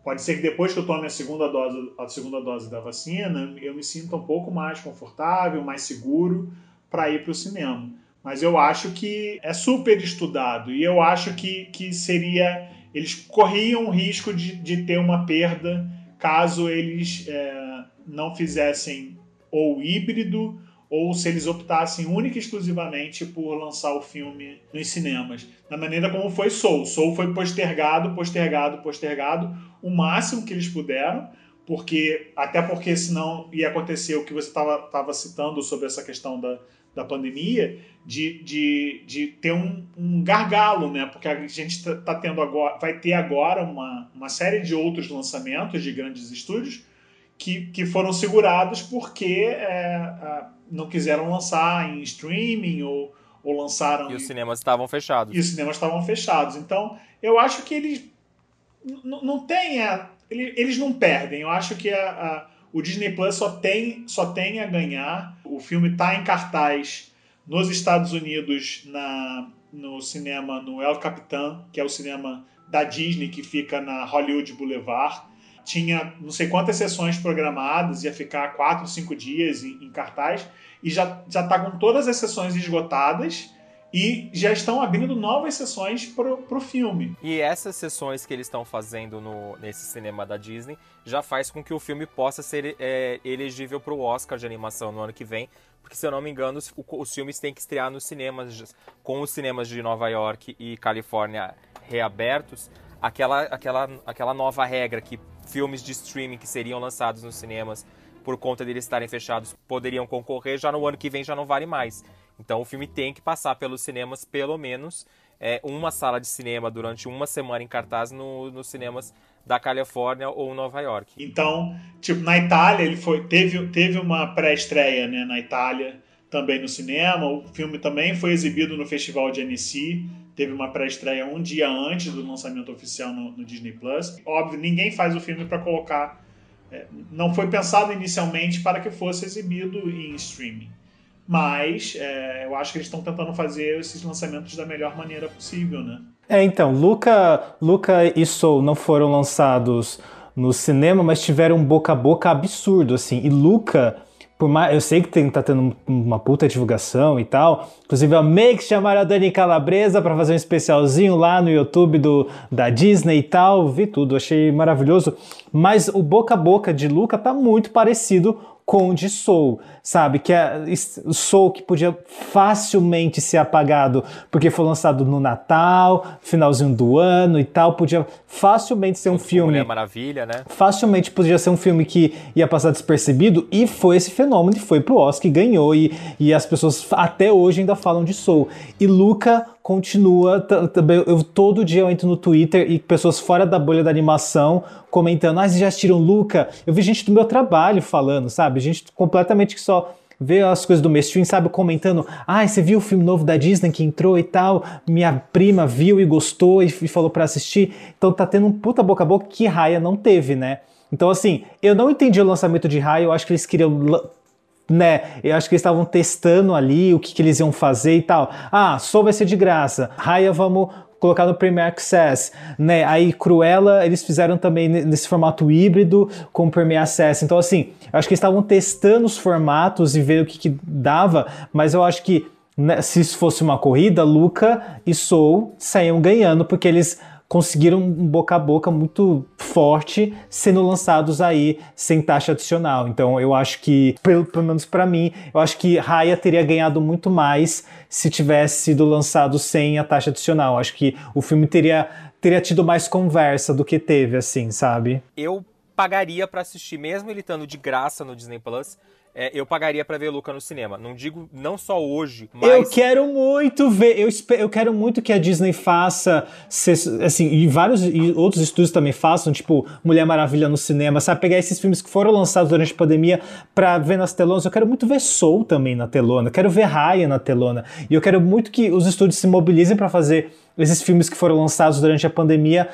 Pode ser que depois que eu tome a segunda dose, a segunda dose da vacina, eu me sinta um pouco mais confortável, mais seguro para ir para o cinema. Mas eu acho que é super estudado e eu acho que, que seria. Eles corriam o risco de, de ter uma perda caso eles é, não fizessem ou híbrido ou se eles optassem única e exclusivamente por lançar o filme nos cinemas. Da maneira como foi Soul. Soul foi postergado, postergado, postergado o máximo que eles puderam, porque até porque senão ia acontecer o que você estava citando sobre essa questão da, da pandemia, de, de, de ter um, um gargalo, né? Porque a gente tá, tá tendo agora, vai ter agora uma, uma série de outros lançamentos de grandes estúdios que, que foram segurados porque é, não quiseram lançar em streaming ou, ou lançaram E os em- cinemas estavam fechados. e os cinemas estavam fechados. Então, eu acho que eles não tem a, ele- eles não perdem. Eu acho que a- a- o Disney Plus só tem, só tem a ganhar. O filme está em cartaz nos Estados Unidos na, no cinema no El Capitan, que é o cinema da Disney que fica na Hollywood Boulevard. Tinha não sei quantas sessões programadas, ia ficar quatro, cinco dias em, em cartaz, e já está com todas as sessões esgotadas e já estão abrindo novas sessões pro, pro filme. E essas sessões que eles estão fazendo no, nesse cinema da Disney já faz com que o filme possa ser é, elegível para o Oscar de animação no ano que vem. Porque, se eu não me engano, os, os filmes têm que estrear nos cinemas, com os cinemas de Nova York e Califórnia reabertos. Aquela, aquela, aquela nova regra que filmes de streaming que seriam lançados nos cinemas por conta deles estarem fechados poderiam concorrer, já no ano que vem já não vale mais. Então o filme tem que passar pelos cinemas, pelo menos é, uma sala de cinema durante uma semana em cartaz no- nos cinemas da Califórnia ou Nova York. Então, tipo, na Itália ele foi teve, teve uma pré-estreia, né, na Itália, também no cinema. O filme também foi exibido no Festival de Annecy, teve uma pré-estreia um dia antes do lançamento oficial no, no Disney Plus. Óbvio, ninguém faz o filme para colocar não foi pensado inicialmente para que fosse exibido em streaming. Mas é, eu acho que eles estão tentando fazer esses lançamentos da melhor maneira possível, né? É, então, Luca, Luca e Soul não foram lançados no cinema, mas tiveram um boca a boca absurdo, assim. E Luca, por mais, eu sei que tem, tá tendo uma puta divulgação e tal. Inclusive, eu amei que chamaram a Dani Calabresa para fazer um especialzinho lá no YouTube do, da Disney e tal. Vi tudo, achei maravilhoso. Mas o boca a boca de Luca tá muito parecido com o de Soul, sabe? Que é o Soul que podia facilmente ser apagado porque foi lançado no Natal, finalzinho do ano e tal, podia facilmente ser um filme Mulher Maravilha, né? facilmente podia ser um filme que ia passar despercebido e foi esse fenômeno e foi pro Oscar e ganhou e, e as pessoas até hoje ainda falam de Soul. E Luca continua também eu todo dia eu entro no Twitter e pessoas fora da bolha da animação comentando: "Ah, vocês já assistiram Luca?". Eu vi gente do meu trabalho falando, sabe? Gente completamente que só vê as coisas do mainstream, sabe, comentando, ah, você viu o filme novo da Disney que entrou e tal, minha prima viu e gostou e, e falou pra assistir, então tá tendo um puta boca a boca que Raya não teve, né? Então, assim, eu não entendi o lançamento de Raya, eu acho que eles queriam né? Eu acho que eles estavam testando ali o que, que eles iam fazer e tal. Ah, Soul vai ser de graça. Raya vamos colocar no Premier Access, né? Aí Cruella eles fizeram também ne- nesse formato híbrido com Premier Access. Então assim, eu acho que eles estavam testando os formatos e ver o que, que dava, mas eu acho que né, se isso fosse uma corrida, Luca e Soul saíam ganhando porque eles conseguiram um boca a boca muito forte sendo lançados aí sem taxa adicional. Então eu acho que, pelo, pelo menos pra mim, eu acho que Raya teria ganhado muito mais se tivesse sido lançado sem a taxa adicional. Acho que o filme teria, teria tido mais conversa do que teve, assim, sabe? Eu pagaria pra assistir, mesmo ele estando de graça no Disney Plus, é, eu pagaria pra ver Luca no cinema. Não digo não só hoje, mas Eu quero muito ver, eu, espe- eu quero muito que a Disney faça, assim, e vários e outros estúdios também façam, tipo Mulher Maravilha no cinema, sabe? Pegar esses filmes que foram lançados durante a pandemia pra ver nas telonas. Eu quero muito ver Soul também na telona, eu quero ver Raya na telona. E eu quero muito que os estúdios se mobilizem pra fazer esses filmes que foram lançados durante a pandemia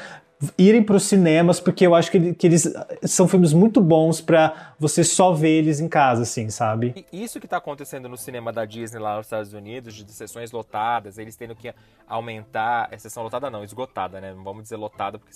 irem para os cinemas, porque eu acho que, que eles são filmes muito bons pra você só ver eles em casa, assim, sabe? E Isso que está acontecendo no cinema da Disney lá nos Estados Unidos, de sessões lotadas, eles tendo que aumentar. É sessão lotada não, esgotada, né? Não vamos dizer lotada, porque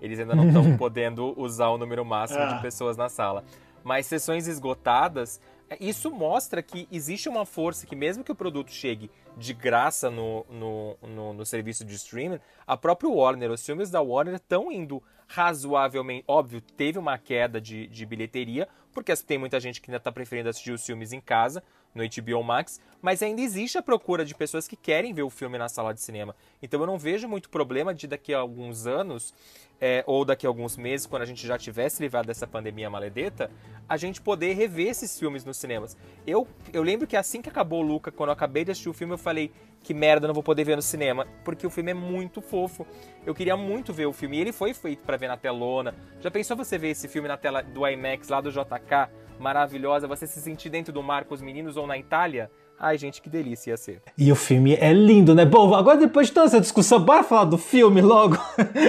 eles ainda não estão podendo usar o número máximo Ah. de pessoas na sala. Mas sessões esgotadas, isso mostra que existe uma força que, mesmo que o produto chegue de graça no, no, no, no serviço de streaming, a própria Warner, os filmes da Warner estão indo razoavelmente. Óbvio, teve uma queda de, de bilheteria, porque tem muita gente que ainda está preferindo assistir os filmes em casa, no HBO Max, mas ainda existe a procura de pessoas que querem ver o filme na sala de cinema. Então eu não vejo muito problema de daqui a alguns anos, é, ou daqui a alguns meses, quando a gente já tivesse livrado dessa pandemia maledeta, a gente poder rever esses filmes nos cinemas. Eu, eu lembro que assim que acabou o Luca, quando eu acabei de assistir o filme, eu falei que merda, não vou poder ver no cinema, porque o filme é muito fofo. Eu queria muito ver o filme, e ele foi feito para ver na telona. Já pensou você ver esse filme na tela do IMAX lá do JK? Maravilhosa, você se sentir dentro do mar com os meninos ou na Itália? Ai, gente, que delícia ia ser. E o filme é lindo, né? Bom, agora depois de toda essa discussão, bora falar do filme logo.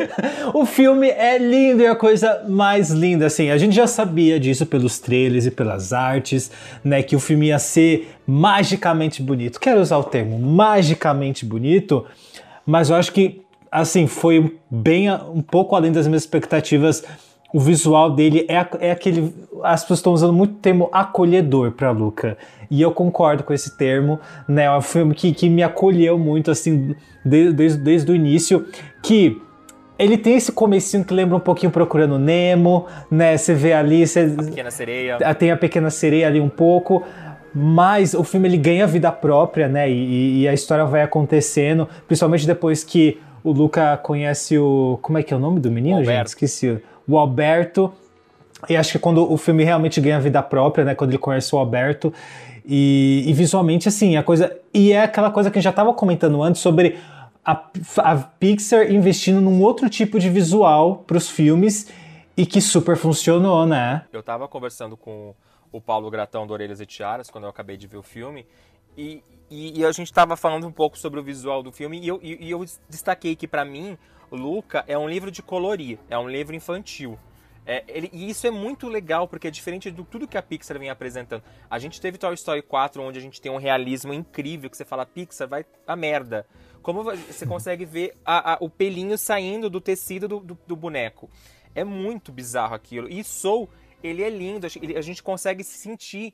o filme é lindo e a coisa mais linda, assim. A gente já sabia disso pelos trailers e pelas artes, né? Que o filme ia ser magicamente bonito. Quero usar o termo magicamente bonito, mas eu acho que, assim, foi bem um pouco além das minhas expectativas. O visual dele é, a- é aquele. As pessoas estão usando muito o termo acolhedor para Luca. E eu concordo com esse termo, né? É um filme que, que me acolheu muito, assim, de- desde, desde o início. Que ele tem esse comecinho que lembra um pouquinho Procurando Nemo, né? Você vê ali, você, Pequena Sereia. tem a pequena sereia ali um pouco, mas o filme ele ganha vida própria, né? E, e a história vai acontecendo, principalmente depois que o Luca conhece o. Como é que é o nome do menino, gente? Alberto. Esqueci. O Alberto. E acho que quando o filme realmente ganha vida própria, né? Quando ele conhece o Alberto. E, e visualmente, assim, a coisa. E é aquela coisa que eu já tava comentando antes sobre a, a Pixar investindo num outro tipo de visual pros filmes e que super funcionou, né? Eu tava conversando com o Paulo Gratão do Orelhas e Tiaras quando eu acabei de ver o filme. E, e, e a gente tava falando um pouco sobre o visual do filme. E eu, e, eu destaquei que, pra mim, Luca é um livro de colorir, é um livro infantil. É, ele- e isso é muito legal, porque é diferente de tudo que a Pixar vem apresentando. A gente teve Toy Story 4, onde a gente tem um realismo incrível, que você fala, Pixar, vai a merda. Como você consegue ver a- a- o pelinho saindo do tecido do, do- do boneco. É muito bizarro aquilo. E Soul, ele é lindo, a gente consegue se sentir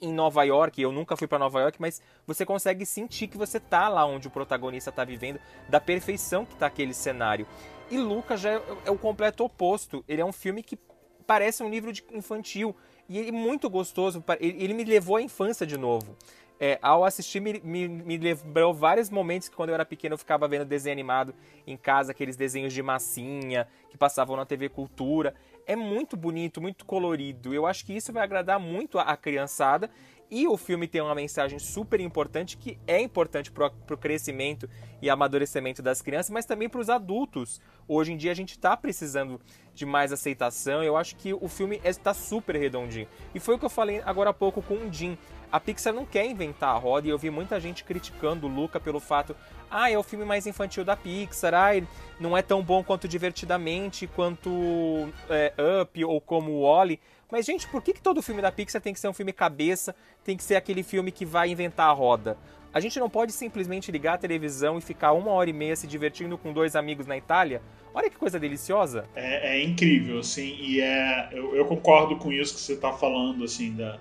em- Nova York, eu nunca fui pra Nova York, mas você consegue sentir que você tá lá onde o protagonista tá vivendo, da perfeição que tá aquele cenário. E Luca já é, é o completo oposto. Ele é um filme que parece um livro infantil. E ele é muito gostoso. ele me levou à infância de novo. É, ao assistir, me, me, me lembrou vários momentos que quando eu era pequeno eu ficava vendo desenho animado em casa, aqueles desenhos de massinha que passavam na TV Cultura. É muito bonito, muito colorido. Eu acho que isso vai agradar muito a, criançada. E o filme tem uma mensagem super importante que é importante para o crescimento e amadurecimento das crianças, mas também para os adultos. Hoje em dia a gente está precisando de mais aceitação. Eu acho que o filme está super redondinho. E foi o que eu falei agora há pouco com o Jim. A Pixar não quer inventar a roda e eu vi muita gente criticando o Luca pelo fato, ah, é o filme mais infantil da Pixar, ah, ele não é tão bom quanto Divertidamente, quanto é, Up ou como o Wall-E. Mas, gente, por que, que todo filme da Pixar tem que ser um filme cabeça, tem que ser aquele filme que vai inventar a roda? A gente não pode simplesmente ligar a televisão e ficar uma hora e meia se divertindo com dois amigos na Itália? Olha que coisa deliciosa. É, é incrível, assim, e é, eu, eu concordo com isso que você está falando, assim, da,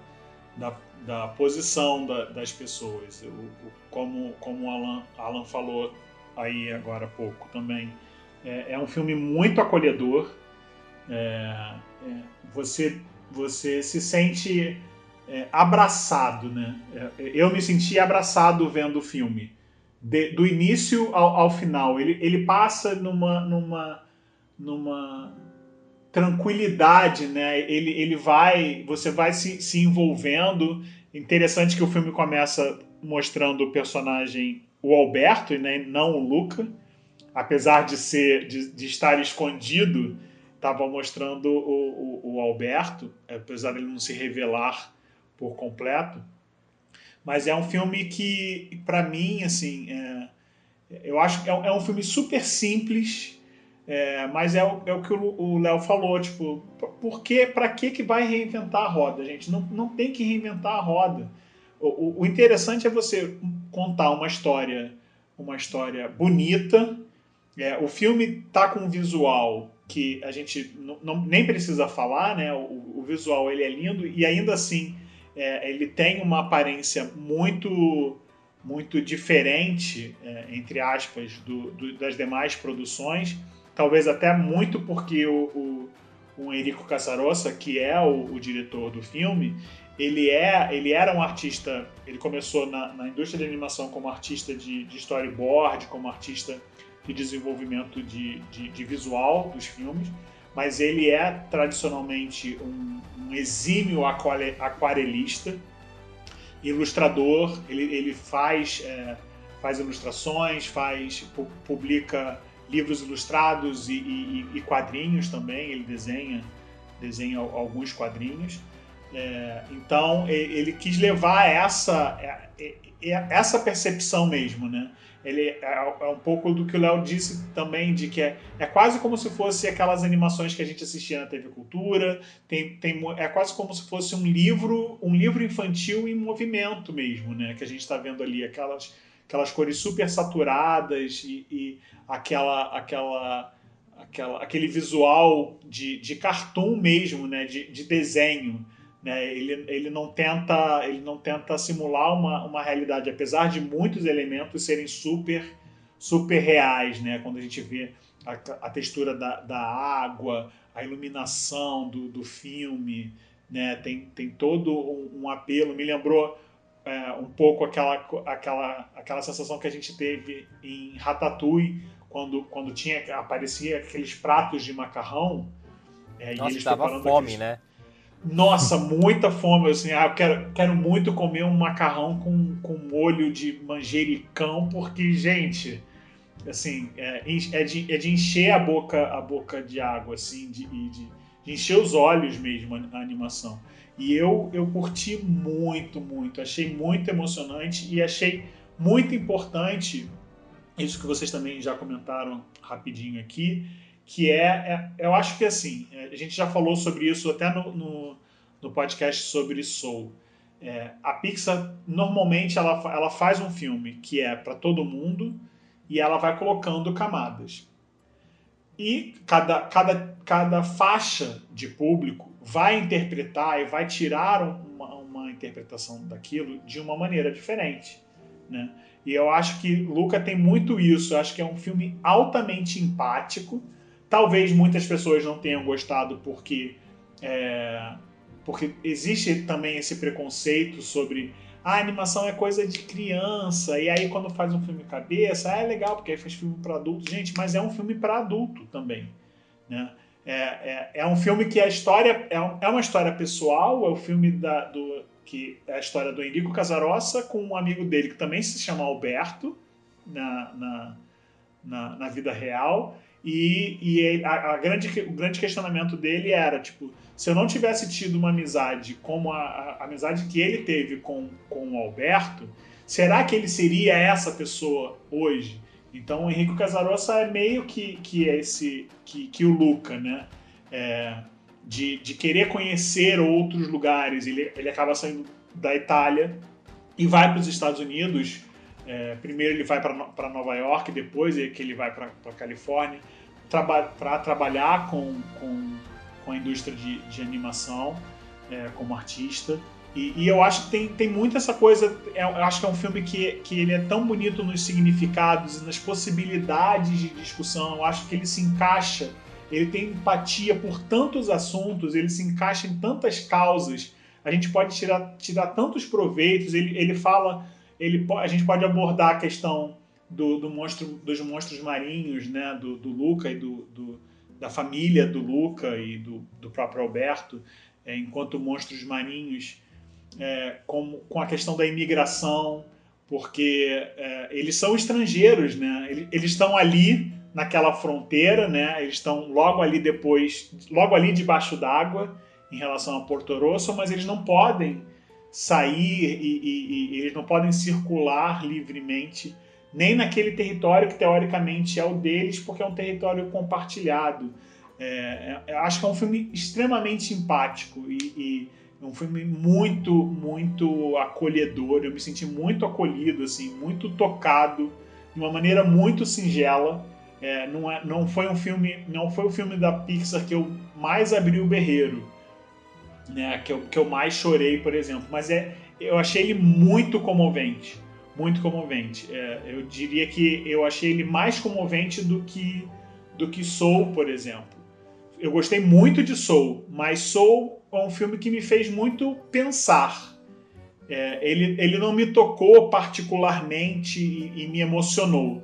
da, da posição da- das pessoas. Eu- o- como, como o Alan, Alan falou aí agora há pouco também, é, é um filme muito acolhedor. É, é, você, você se sente é, abraçado, né? É, eu me senti abraçado vendo o filme. De- do início ao, ao final. Ele, ele passa numa, numa, numa tranquilidade, né? Ele, ele vai, você vai se, se envolvendo. Interessante que o filme começa mostrando o personagem o Alberto, né? Não o Luca, apesar de ser de, de estar escondido, estava mostrando o, o, o Alberto, apesar de ele não se revelar por completo. Mas é um filme que, para mim, assim, é, eu acho que é, é um filme super simples, é, mas é o, é o que o Léo falou, tipo, por que, pra que que vai reinventar a roda, gente? Não, não tem que reinventar a roda. O, o, o interessante é você contar uma história, uma história bonita. É, o filme tá com um visual que a gente não, não, nem precisa falar, né? O, o, visual ele é lindo e ainda assim é, ele tem uma aparência muito muito diferente, é, entre aspas, do, do, das demais produções. Talvez até muito porque o, o, o Enrico Casarossa, que é o, o, diretor do filme, ele, é, ele era um artista, ele começou na, na indústria de animação como artista de, de storyboard, como artista de desenvolvimento de, de, de, visual dos filmes, mas ele é tradicionalmente um, um exímio aquarelista, ilustrador, ele, ele faz, é, faz ilustrações, faz, publica livros ilustrados e, e, e, quadrinhos também, ele desenha, desenha alguns quadrinhos. É, então ele quis levar essa, é, é, essa percepção mesmo, né? Ele é, é, um pouco do que o Léo disse também, de que é, é quase como se fosse aquelas animações que a gente assistia na TV Cultura, tem, tem, é quase como se fosse um livro, um livro infantil em movimento mesmo, né? Que a gente está vendo ali, aquelas, aquelas cores super saturadas e, e aquela, aquela, aquela, aquele visual de, de cartoon mesmo, né? De, de desenho. Né? Ele, ele, não tenta, ele não tenta simular uma, uma realidade, apesar de muitos elementos serem super, super reais. Né? Quando a gente vê a, a textura da, da água, a iluminação do, do filme, né? tem, tem todo um, um apelo. Me lembrou é, um pouco aquela, aquela, aquela sensação que a gente teve em Ratatouille, quando, quando tinha aparecia aqueles pratos de macarrão. É, Nossa, e eles dava fome, aqueles... né? Nossa, muita fome. Assim, ah, quero, quero muito comer um macarrão com, com molho de manjericão, porque, gente, assim, é, é, de, é de encher a boca, a boca de água, assim, de, de, de encher os olhos mesmo a, a animação. E eu, eu curti muito, muito. Achei muito emocionante e achei muito importante isso que vocês também já comentaram rapidinho aqui, que é, é, eu acho que assim, é, a gente já falou sobre isso até no, no, no podcast sobre Soul. É, a Pixar normalmente ela, ela faz um filme que é para todo mundo e ela vai colocando camadas. E cada, cada, cada faixa de público vai interpretar e vai tirar uma, uma interpretação daquilo de uma maneira diferente. Né? E eu acho que Luca tem muito isso. Eu acho que é um filme altamente empático Talvez muitas pessoas não tenham gostado porque, é, porque existe também esse preconceito sobre ah, a animação é coisa de criança, e aí quando faz um filme cabeça, ah, é legal, porque aí faz filme para adulto. Gente, mas é um filme para adulto também. Né? É, é, é, um filme que a história é, é uma história pessoal, é o filme da, do, que é a história do Enrico Casarossa com um amigo dele que também se chama Alberto na, na, na, na vida real. E, e a, a, grande, o grande questionamento dele era, tipo, se eu não tivesse tido uma amizade como a, a, amizade que ele teve com, com o Alberto, será que ele seria essa pessoa hoje? Então o Henrique Casarossa é meio que, que esse que, que o Luca, né? É, de, de querer conhecer outros lugares. Ele, ele acaba saindo da Itália e vai para os Estados Unidos. É, primeiro ele vai para Nova York, depois é que ele vai para a Califórnia para traba trabalhar com, com, com, a indústria de, de animação é, como artista. E, e, eu acho que tem, tem muito essa coisa. É, eu acho que é um filme que, que ele é tão bonito nos significados e nas possibilidades de discussão. Eu acho que ele se encaixa, ele tem empatia por tantos assuntos, ele se encaixa em tantas causas. A gente pode tirar, tirar tantos proveitos. Ele, ele fala, ele, a gente pode abordar a questão do, do monstro, dos monstros marinhos, né, do, do Luca e do, do, da família do Luca e do, do próprio Alberto, é, enquanto monstros marinhos, é, com, com a questão da imigração, porque é, eles são estrangeiros, né? Eles, eles estão ali naquela fronteira, né? Eles estão logo ali depois, logo ali debaixo d'água em relação a Porto Rosso, mas eles não podem sair e, e, e eles não podem circular livremente nem naquele território que teoricamente é o deles, porque é um território compartilhado. É, é, acho que é um filme extremamente empático e, e um filme muito, muito acolhedor. Eu me senti muito acolhido, assim, muito tocado de uma maneira muito singela. É, não, é, não foi um filme, não foi o filme da Pixar que eu mais abri o berreiro, né? Que eu, que eu mais chorei, por exemplo. Mas é, eu achei ele muito comovente, muito comovente. É, eu diria que eu achei ele mais comovente do que do que Soul, por exemplo. Eu gostei muito de Soul, mas Soul é um filme que me fez muito pensar. É, ele, ele não me tocou particularmente e, e me emocionou.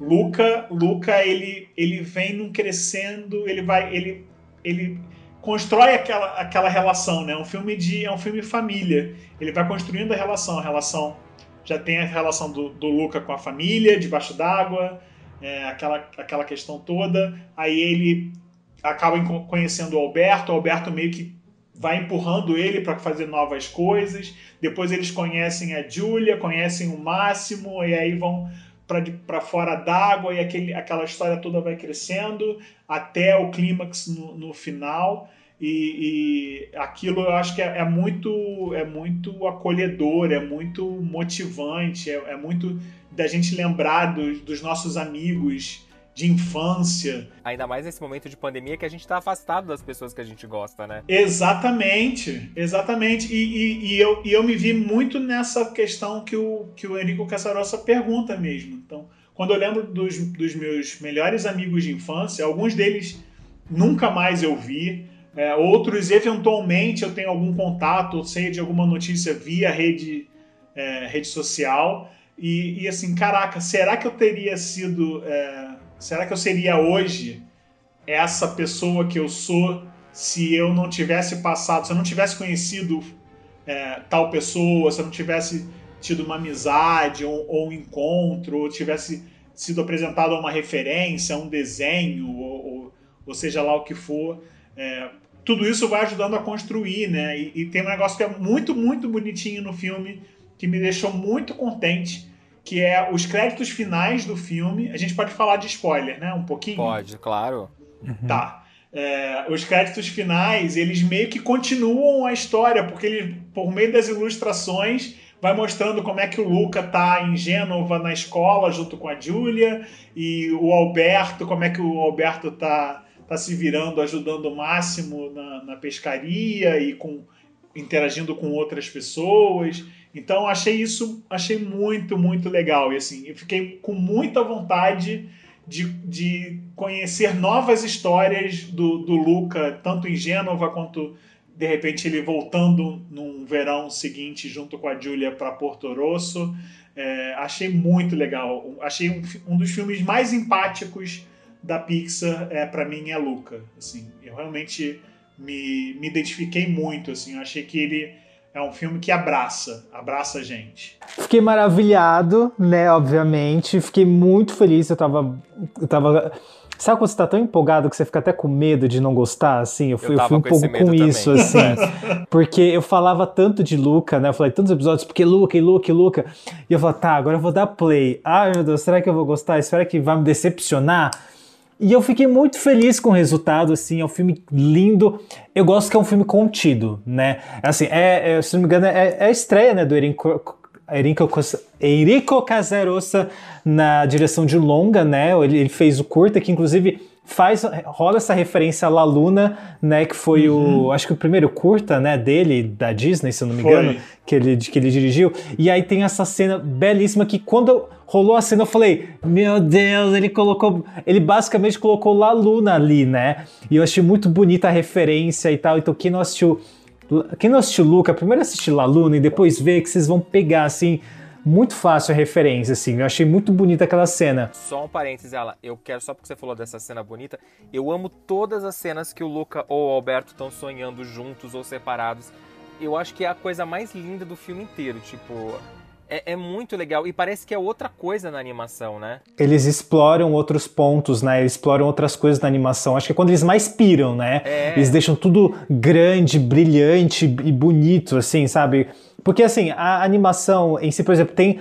Luca, Luca ele, ele vem num crescendo, ele vai, ele, ele constrói aquela, aquela relação, né? Um filme de, é um filme família. Ele vai construindo a relação, a relação já tem a relação do, do Luca com a família debaixo d'água, é, aquela, aquela questão toda. Aí ele acaba conhecendo o Alberto, o Alberto meio que vai empurrando ele para fazer novas coisas. Depois eles conhecem a Julia, conhecem o Máximo, e aí vão para fora d'água, e aquele, aquela história toda vai crescendo até o clímax no, no final. E, e, aquilo eu acho que é, é, muito é muito acolhedor, é muito motivante, é, é muito da gente lembrar dos, dos nossos amigos de infância. Ainda mais nesse momento de pandemia que a gente tá afastado das pessoas que a gente gosta, né? Exatamente, exatamente. E, e, e eu, e eu me vi muito nessa questão que o, que o Enrico Caçarossa pergunta mesmo. Então, quando eu lembro dos, dos meus melhores amigos de infância, alguns deles nunca mais eu vi. É, outros, eventualmente, eu tenho algum contato, ou sei de alguma notícia via rede, é, rede social. E, e, assim, caraca, será que eu teria sido. É, será que eu seria hoje essa pessoa que eu sou se eu não tivesse passado, se eu não tivesse conhecido é, tal pessoa, se eu não tivesse tido uma amizade ou, ou um encontro, ou tivesse sido apresentado a uma referência, a um desenho, ou, ou, ou seja lá o que for. É, tudo isso vai ajudando a construir, né? E, e, tem um negócio que é muito, muito bonitinho no filme, que me deixou muito contente, que é os créditos finais do filme. A gente pode falar de spoiler, né? Um pouquinho? Pode, claro. Uhum. Tá. É, os créditos finais, eles meio que continuam a história, porque ele, por meio das ilustrações, vai mostrando como é que o Luca tá em Gênova na escola junto com a Julia, e o Alberto, como é que o Alberto tá, tá se virando, ajudando o Máximo na, na pescaria e com interagindo com outras pessoas. Então achei isso, achei muito, muito legal. E assim, eu fiquei com muita vontade de, de conhecer novas histórias do, do Luca, tanto em Gênova quanto de repente ele voltando num verão seguinte junto com a Julia para Porto Rosso. É, achei muito legal. Achei um, um, dos filmes mais empáticos da Pixar, é, para mim, é Luca. Assim, eu realmente me, me identifiquei muito. Assim, eu achei que ele é um filme que abraça, abraça a gente. Fiquei maravilhado, né, obviamente. Fiquei muito feliz. Eu tava. Eu tava. Sabe quando você tá tão empolgado que você fica até com medo de não gostar, assim? Eu fui, eu, eu fui um pouco com isso, assim. porque eu falava tanto de Luca, né? Eu falei tantos episódios, porque Luca, e Luca, e Luca. E eu falei, tá, agora eu vou dar play. Ai, meu Deus, será que eu vou gostar? Será que vai me decepcionar? E eu fiquei muito feliz com o resultado, assim, é um filme lindo. Eu gosto que é um filme contido, né? Assim, é, é se não me engano, é, é a estreia, né, do Erinco, Erinco, Enrico Casarossa na direção de longa, né? Ele, ele fez o curta, que inclusive faz rola essa referência à La Luna, né, que foi uhum. o acho que o primeiro curta, né, dele da Disney, se eu não me engano, que ele que ele dirigiu. E aí tem essa cena belíssima que quando rolou a cena eu falei: "Meu Deus, ele colocou, ele basicamente colocou La Luna ali, né?" E eu achei muito bonita a referência e tal. Então quem não assistiu quem não assistiu Luca, primeiro assistir La Luna e depois ver que vocês vão pegar assim muito fácil a referência, assim. Eu achei muito bonita aquela cena. Só um parênteses, ela. Eu quero, só porque você falou dessa cena bonita, eu amo todas as cenas que o Luca ou o Alberto estão sonhando juntos ou separados. Eu acho que é a coisa mais linda do filme inteiro. Tipo, é, é muito legal. E parece que é outra coisa na animação, né? Eles exploram outros pontos, né? Eles exploram outras coisas na animação. Acho que é quando eles mais piram, né? É. Eles deixam tudo grande, brilhante e bonito, assim, sabe? Porque, assim, a animação em si, por exemplo, tem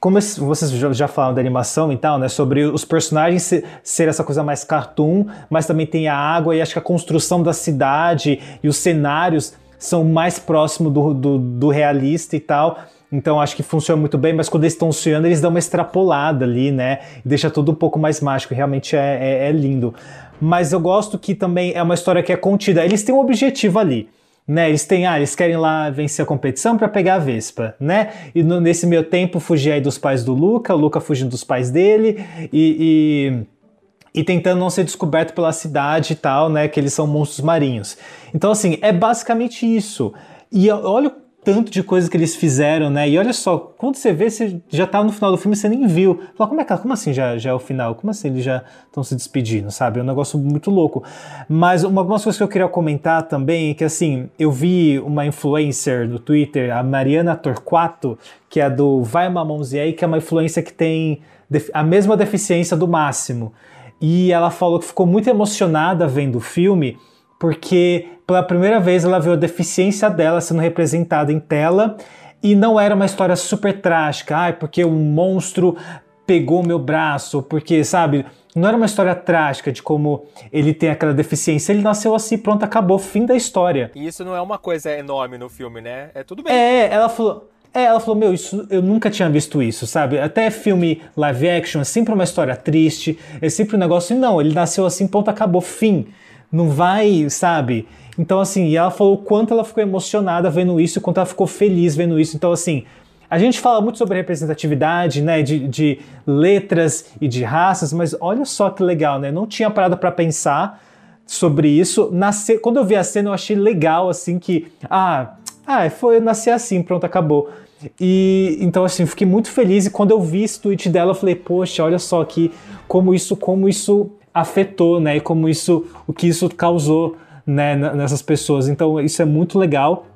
como vocês já- falaram da animação e tal, né? Sobre os personagens se- ser essa coisa mais cartoon, mas também tem a água e acho que a construção da cidade e os cenários são mais próximos do, do, do realista e tal. Então acho que funciona muito bem, mas quando eles estão sonhando, eles dão uma extrapolada ali, né? Deixa tudo um pouco mais mágico. Realmente é, é- é lindo. Mas eu gosto que também é uma história que é contida. Eles têm um objetivo ali né? Eles têm, ah, eles querem lá vencer a competição para pegar a Vespa, né? E no- nesse meio tempo fugir aí dos pais do Luca, o Luca fugindo dos pais dele e, e, e tentando não ser descoberto pela cidade e tal, né? Que eles são monstros marinhos. Então, assim, é basicamente isso. E olha tanto de coisa que eles fizeram, né? E olha só, quando você vê, você já tá no final do filme, você nem viu. Fala, como é que, como assim já, já é o final? Como assim eles já estão se despedindo, sabe? É um negócio muito louco. Mas uma, algumas coisas que eu queria comentar também é que, assim, eu vi uma influencer no Twitter, a Mariana Torquato, que é do Vai Mamãozinha aí, que é uma influencer que tem a mesma deficiência do Máximo. E ela falou que ficou muito emocionada vendo o filme, porque pela primeira vez ela viu a deficiência dela sendo representada em tela e não era uma história super trágica, ai, porque um monstro pegou meu braço, porque, sabe, não era uma história trágica de como ele tem aquela deficiência, ele nasceu assim, pronto, acabou, fim da história. E isso não é uma coisa enorme no filme, né? É tudo bem. É, ela falou. É, ela falou, meu, isso, eu nunca tinha visto isso, sabe? Até filme live action é sempre uma história triste, é sempre um negócio, e não, ele nasceu assim, ponto, acabou, fim. Não vai, sabe? Então, assim, e ela falou o quanto ela ficou emocionada vendo isso, o quanto ela ficou feliz vendo isso. Então, assim, a gente fala muito sobre representatividade, né, de, de letras e de raças, mas olha só que legal, né? Não tinha parado para pensar sobre isso. Nascer, quando eu vi a cena, eu achei legal, assim, que, ah, ah, foi nascer assim, pronto, acabou. E então, assim, fiquei muito feliz. E quando eu vi esse tweet dela, eu falei, poxa, olha só aqui como isso, como isso afetou, né? E como isso, o que isso causou, né, nessas pessoas. Então, isso é muito legal.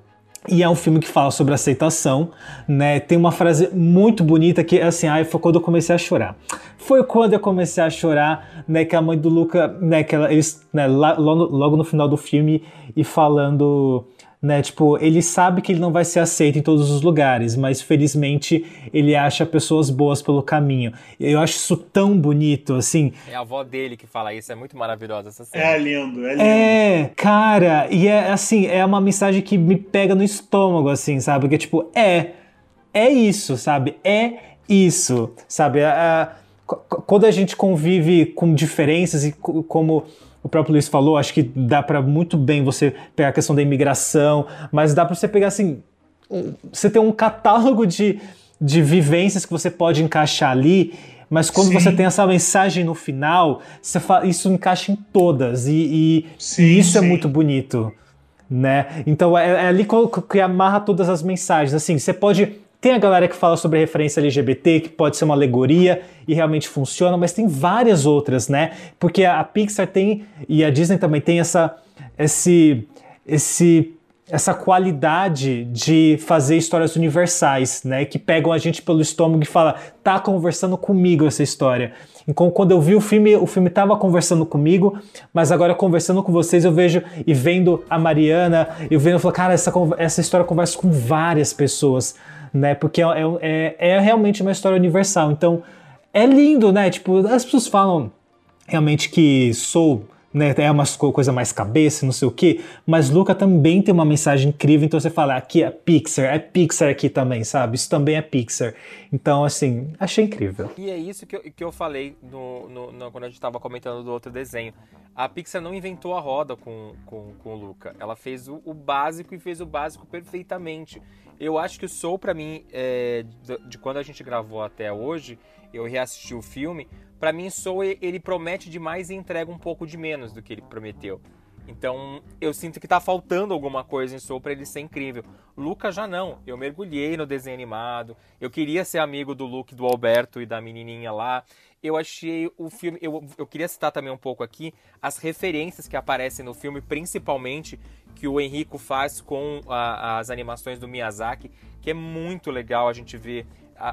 E é um filme que fala sobre aceitação, né? Tem uma frase muito bonita que, assim, ai, foi quando eu comecei a chorar. Foi quando eu comecei a chorar, né? Que a mãe do Luca, né? Que ela, eles, né, lá- logo, logo no final do filme, e falando, né? Tipo, ele sabe que ele não vai ser aceito em todos os lugares, mas felizmente ele acha pessoas boas pelo caminho. Eu acho isso tão bonito, assim. É a avó dele que fala isso, é muito maravilhosa essa cena. É lindo, é lindo. É, cara, e é assim, é uma mensagem que me pega no estômago, assim, sabe? Porque, tipo, é, é isso, sabe? É isso, sabe? A- a- qu- quando a gente convive com diferenças e co- como o próprio Luiz falou, acho que dá pra muito bem você pegar a questão da imigração, mas dá pra você pegar, assim, você tem um catálogo de, de vivências que você pode encaixar ali, mas quando Sim. você tem essa mensagem no final, isso encaixa em todas, e, e- Sim, e isso é muito bonito, né? Então é, é ali co- que amarra todas as mensagens. Assim, você pode. Tem a galera que fala sobre referência LGBT, que pode ser uma alegoria e realmente funciona, mas tem várias outras, né? Porque a, Pixar tem, e a Disney também tem essa, esse, esse, essa qualidade de fazer histórias universais, né? Que pegam a gente pelo estômago e fala, tá conversando comigo essa história. Então, quando eu vi o filme, o filme tava conversando comigo, mas agora conversando com vocês, eu vejo e vendo a Mariana, eu vendo, eu falo, cara, essa, essa história conversa com várias pessoas, né? Porque é, é, é realmente uma história universal. Então, é lindo, né? Tipo, as pessoas falam realmente que sou né, é uma co- coisa mais cabeça, não sei o quê, mas Luca também tem uma mensagem incrível, então você fala, aqui é Pixar, é Pixar aqui também, sabe? Isso também é Pixar. Então, assim, achei incrível. E é isso que eu, que eu falei no, no- no- quando a gente estava comentando do outro desenho. A Pixar não inventou a roda com, com, com o Luca. Ela fez o, o básico e fez o básico perfeitamente. Eu acho que o Soul, pra mim, é, de, quando a gente gravou até hoje, eu reassisti o filme. Pra mim, Soul, ele promete demais e entrega um pouco de menos do que ele prometeu. Então eu sinto que tá faltando alguma coisa em Soul pra ele ser incrível. Luca já não. Eu mergulhei no desenho animado. Eu queria ser amigo do Luke, do Alberto e da menininha lá. Eu achei o filme. Eu, eu queria citar também um pouco aqui as referências que aparecem no filme, principalmente que o Henrico faz com a, as animações do Miyazaki, que é muito legal a gente ver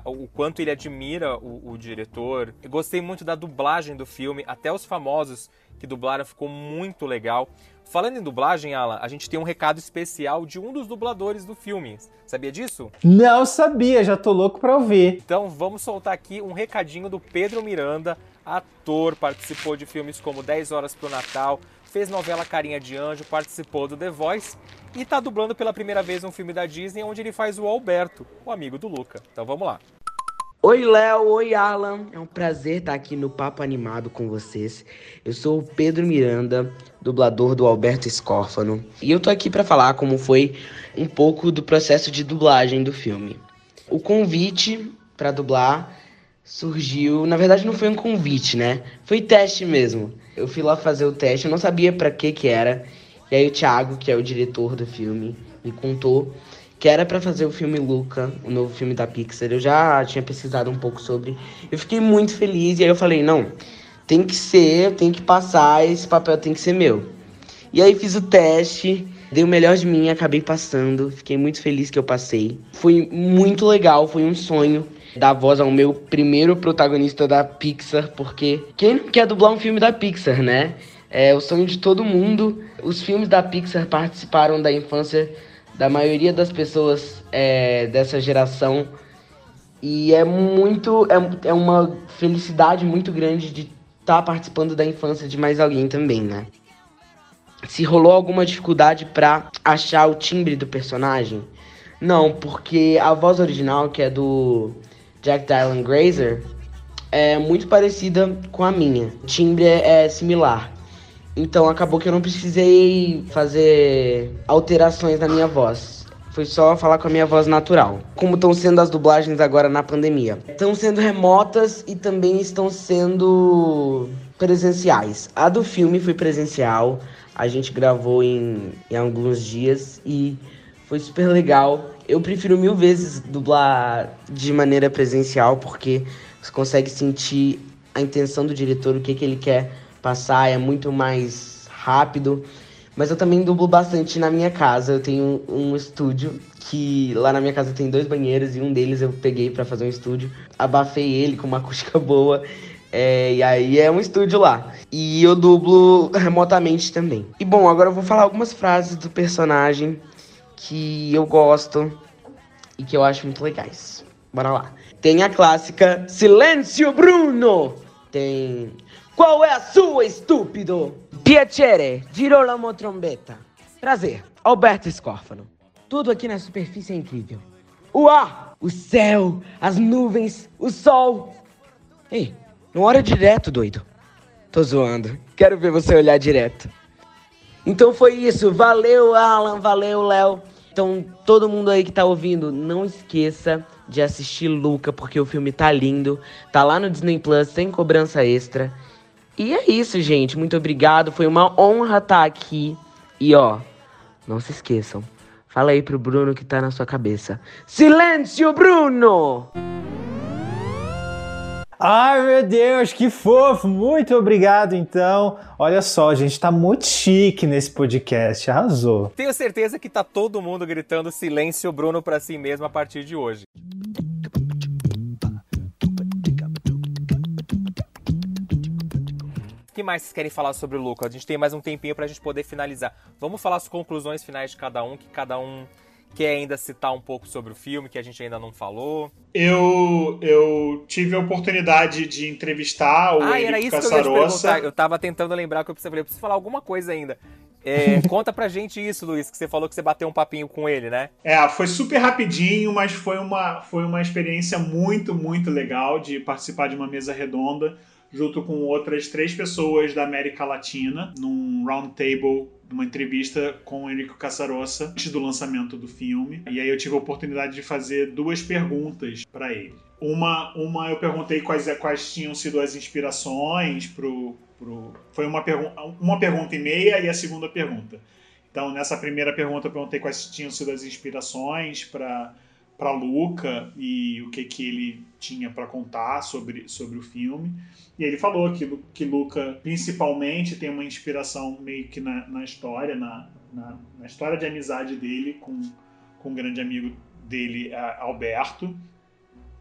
o quanto ele admira o, o, diretor. Eu gostei muito da dublagem do filme, até os famosos que dublaram ficou muito legal. Falando em dublagem, Alan, a gente tem um recado especial de um dos dubladores do filme. Sabia disso? Não sabia, já tô louco pra ouvir. Então vamos soltar aqui um recadinho do Pedro Miranda, ator, participou de filmes como 10 Horas pro Natal, fez novela Carinha de Anjo, participou do The Voice e está dublando pela primeira vez um filme da Disney onde ele faz o Alberto, o amigo do Luca. Então vamos lá. Oi, Léo. Oi, Alan. É um prazer estar aqui no Papo Animado com vocês. Eu sou o Pedro Miranda, dublador do Alberto Escófano. E eu tô aqui para falar como foi um pouco do processo de dublagem do filme. O convite para dublar surgiu, na verdade não foi um convite, né? Foi teste mesmo. Eu fui lá fazer o teste, eu não sabia para que que era. E aí o Thiago, que é o diretor do filme, me contou que era para fazer o filme Luca, o novo filme da Pixar. Eu já tinha pesquisado um pouco sobre. Eu fiquei muito feliz e aí eu falei, não, tem que ser, tem que passar, esse papel tem que ser meu. E aí fiz o teste, dei o melhor de mim, acabei passando. Fiquei muito feliz que eu passei. Foi muito legal, foi um sonho dar voz ao meu primeiro protagonista da Pixar, porque quem não quer dublar um filme da Pixar, né? É o sonho de todo mundo. Os filmes da Pixar participaram da infância da maioria das pessoas é, dessa geração. E é muito. É, é uma felicidade muito grande de estar tá participando da infância de mais alguém também, né? Se rolou alguma dificuldade para achar o timbre do personagem? Não, porque a voz original, que é do Jack Dylan Grazer, é muito parecida com a minha. O timbre é, é similar. Então acabou que eu não precisei fazer alterações na minha voz. Foi só falar com a minha voz natural. Como estão sendo as dublagens agora na pandemia? Estão sendo remotas e também estão sendo presenciais. A do filme foi presencial. A gente gravou em, em alguns dias e foi super legal. Eu prefiro mil vezes dublar de maneira presencial porque você consegue sentir a intenção do diretor, o que, que ele quer passar, é muito mais rápido. Mas eu também dublo bastante na minha casa. Eu tenho um estúdio que lá na minha casa tem dois banheiros e um deles eu peguei para fazer um estúdio. Abafei ele com uma acústica boa. É, e aí é um estúdio lá. E eu dublo remotamente também. E bom, agora eu vou falar algumas frases do personagem que eu gosto e que eu acho muito legais. Bora lá. Tem a clássica Silêncio Bruno! Tem qual é a sua, estúpido? Piacere, Girolamo Trombetta. Prazer, Alberto Escófano. Tudo aqui na superfície é incrível. O ar, o céu, as nuvens, o sol. Ei, não olha direto, doido. Tô zoando. Quero ver você olhar direto. Então foi isso. Valeu, Alan. Valeu, Léo. Então, todo mundo aí que tá ouvindo, não esqueça de assistir Luca, porque o filme tá lindo. Tá lá no Disney Plus, sem cobrança extra. E é isso, gente. Muito obrigado. Foi uma honra estar aqui. E ó, não se esqueçam. Fala aí pro Bruno que tá na sua cabeça. Silêncio, Bruno! Ai, meu Deus, que fofo! Muito obrigado, então. Olha só, a gente tá muito chique nesse podcast, arrasou. Tenho certeza que tá todo mundo gritando silêncio, Bruno, pra si mesmo a partir de hoje. Que mais vocês querem falar sobre o Luca? A gente tem mais um tempinho pra gente poder finalizar. Vamos falar as conclusões finais de cada um, que cada um quer ainda citar um pouco sobre o filme, que a gente ainda não falou. Eu, eu tive a oportunidade de entrevistar o ah, Henrique era isso Caçarossa. que eu ia te perguntar. Eu tava tentando lembrar que eu precisava, eu preciso falar alguma coisa ainda. É, conta pra gente isso, Luiz, que você falou que você bateu um papinho com ele, né? É, foi super rapidinho, mas foi uma, foi uma experiência muito, muito legal de participar de uma mesa redonda junto com outras três pessoas da América Latina, num round table uma entrevista com o Enrico Caçarossa antes do lançamento do filme. E aí eu tive a oportunidade de fazer duas perguntas para ele. Uma, uma eu perguntei quais, quais tinham sido as inspirações pro, pro foi uma, pergu uma pergunta e meia e a segunda pergunta. Então, nessa primeira pergunta, eu perguntei quais tinham sido as inspirações para para Luca e o que, que ele tinha para contar sobre, sobre o filme. E ele falou que, que Luca, principalmente, tem uma inspiração meio que na, na história, na, na, na, história de amizade dele com, com um grande amigo dele, Alberto,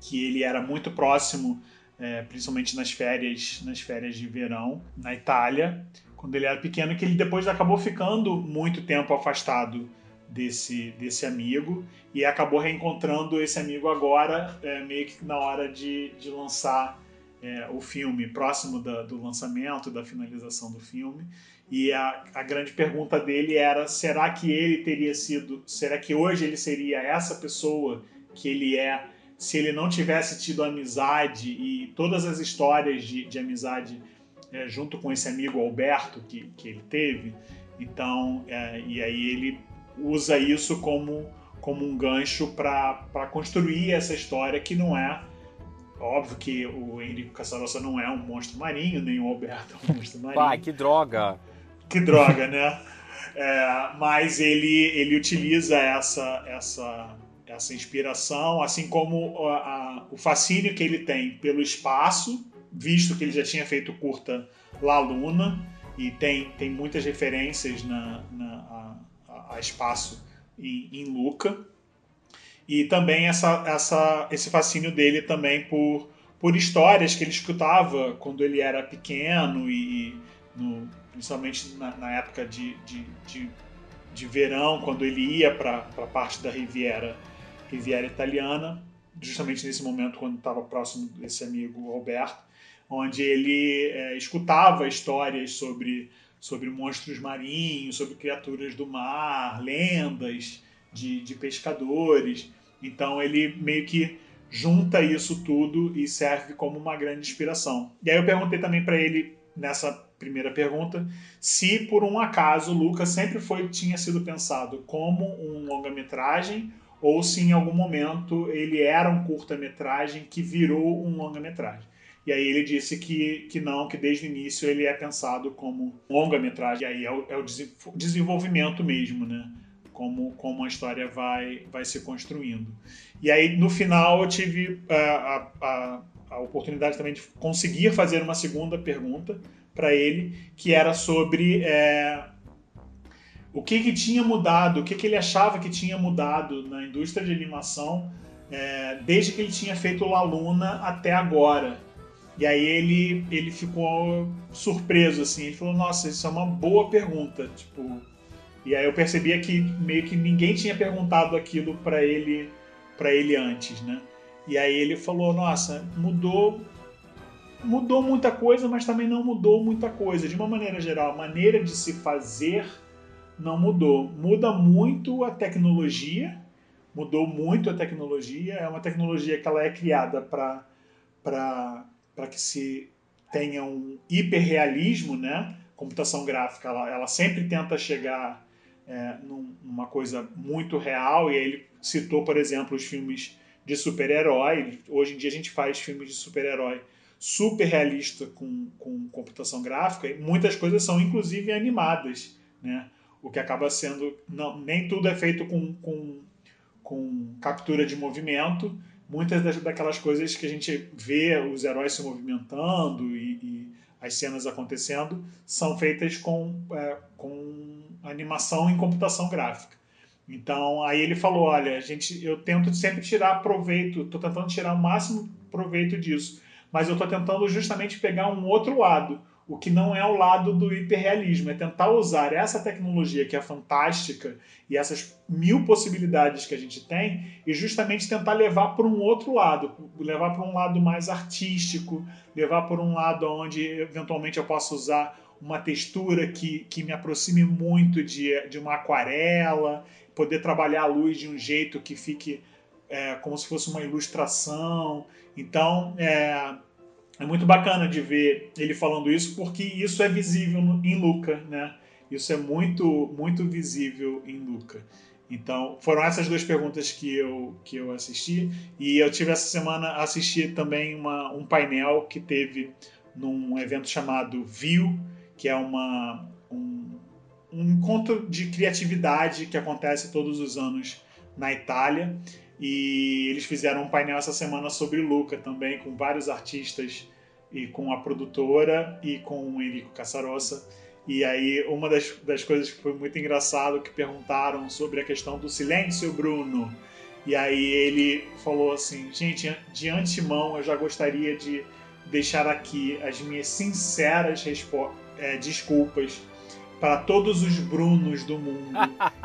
que ele era muito próximo, é, principalmente nas férias, nas férias de verão, na Itália, quando ele era pequeno, que ele depois acabou ficando muito tempo afastado desse, desse amigo e acabou reencontrando esse amigo agora, é, meio que na hora de, de lançar é, o filme, próximo da, do lançamento, da finalização do filme. E a, a grande pergunta dele era: será que ele teria sido, será que hoje ele seria essa pessoa que ele é se ele não tivesse tido amizade e todas as histórias de, de amizade é, junto com esse amigo Alberto que, que ele teve? Então, é, e aí ele usa isso como, como um gancho para construir essa história que não é. Óbvio que o Henrique Caçarossa não é um monstro marinho, nem o Alberto é um monstro marinho. Pai, que droga! Que droga, né? É, mas ele, ele utiliza essa, essa, essa inspiração, assim como a, a, o fascínio que ele tem pelo espaço, visto que ele já tinha feito curta La Luna, e tem, tem muitas referências na, na a espaço em, em Luca. E também essa, essa, esse fascínio dele também por, por histórias que ele escutava quando ele era pequeno e no, principalmente na, na época de, de, de, de, verão, quando ele ia para a parte da Riviera, Riviera Italiana, justamente nesse momento quando estava próximo desse amigo Alberto, onde ele é, escutava histórias sobre sobre monstros marinhos, sobre criaturas do mar, lendas de, de pescadores. Então ele meio que junta isso tudo e serve como uma grande inspiração. E aí eu perguntei também para ele nessa primeira pergunta se por um acaso Lucas sempre foi tinha sido pensado como um longa-metragem ou se em algum momento ele era um curta-metragem que virou um longa-metragem. E aí ele disse que, que não, que desde o início ele é pensado como longa-metragem. E aí é o, é o desenvolvimento mesmo, né? Como, como a história vai, vai se construindo. E aí, no final, eu tive a, a, a, a oportunidade também de conseguir fazer uma segunda pergunta para ele, que era sobre é, o que, que tinha mudado, o que, que ele achava que tinha mudado na indústria de animação é, desde que ele tinha feito La Luna até agora. E aí ele, ele ficou surpreso, assim. Ele falou, nossa, isso é uma boa pergunta. Tipo, e aí eu percebia que meio que ninguém tinha perguntado aquilo para ele para ele antes, né? E aí ele falou, nossa, mudou mudou muita coisa, mas também não mudou muita coisa. De uma maneira geral, a maneira de se fazer não mudou. Muda muito a tecnologia, mudou muito a tecnologia. É uma tecnologia que ela é criada para para que se tenha um hiperrealismo, né? Computação gráfica, ela, ela sempre tenta chegar é, num, numa coisa muito real, e aí ele citou, por exemplo, os filmes de super-herói. Hoje em dia a gente faz filmes de super-herói super realista com, com computação gráfica, e muitas coisas são inclusive animadas, né? O que acaba sendo. Não, nem tudo é feito com, com, com captura de movimento, muitas das, daquelas coisas que a gente vê os heróis se movimentando e, e as cenas acontecendo são feitas com, é, com animação em computação gráfica. Então aí ele falou, olha, a gente, eu tento sempre tirar proveito, estou tentando tirar o máximo proveito disso, mas eu estou tentando justamente pegar um outro lado, o que não é o lado do hiperrealismo, é tentar usar essa tecnologia que é fantástica e essas mil possibilidades que a gente tem e justamente tentar levar para um outro lado, levar para um lado mais artístico, levar para um lado onde eventualmente eu possa usar uma textura que, que me aproxime muito de, de uma aquarela, poder trabalhar a luz de um jeito que fique é, como se fosse uma ilustração. Então, é, é muito bacana de ver ele falando isso, porque isso é visível em Luca, né? Isso é muito, muito visível em Luca. Então, foram essas duas perguntas que eu, que eu assisti. E eu tive essa semana assisti também uma, um painel que teve num evento chamado View, que é uma, um, um encontro de criatividade que acontece todos os anos na Itália. E eles fizeram um painel essa semana sobre Luca também, com vários artistas e com a produtora e com o Enrico Casarossa. E aí, uma das, das coisas que foi muito engraçado que perguntaram sobre a questão do silêncio, Bruno. E aí ele falou assim: gente, de antemão eu já gostaria de deixar aqui as minhas sinceras é, desculpas para todos os Brunos do mundo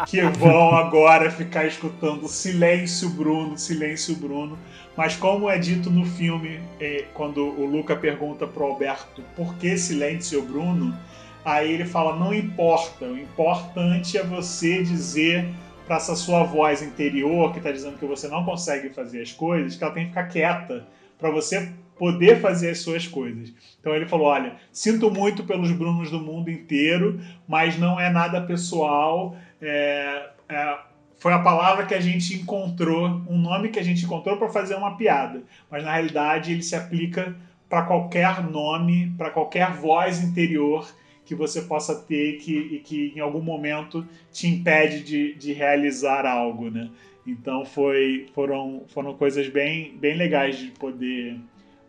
que vão agora ficar escutando silêncio Bruno, silêncio Bruno. Mas como é dito no filme, é, quando o Luca pergunta pro Alberto por que silêncio Bruno, aí ele fala não importa, o importante é você dizer para essa sua voz interior que está dizendo que você não consegue fazer as coisas, que ela tem que ficar quieta para você poder fazer as suas coisas. Então ele falou: olha, sinto muito pelos Brunos do mundo inteiro, mas não é nada pessoal. É, é, foi a palavra que a gente encontrou, um nome que a gente encontrou para fazer uma piada, mas na realidade ele se aplica para qualquer nome, para qualquer voz interior que você possa ter que, e que em algum momento te impede de, de realizar algo, né? Então foi, foram, foram coisas bem, bem legais de poder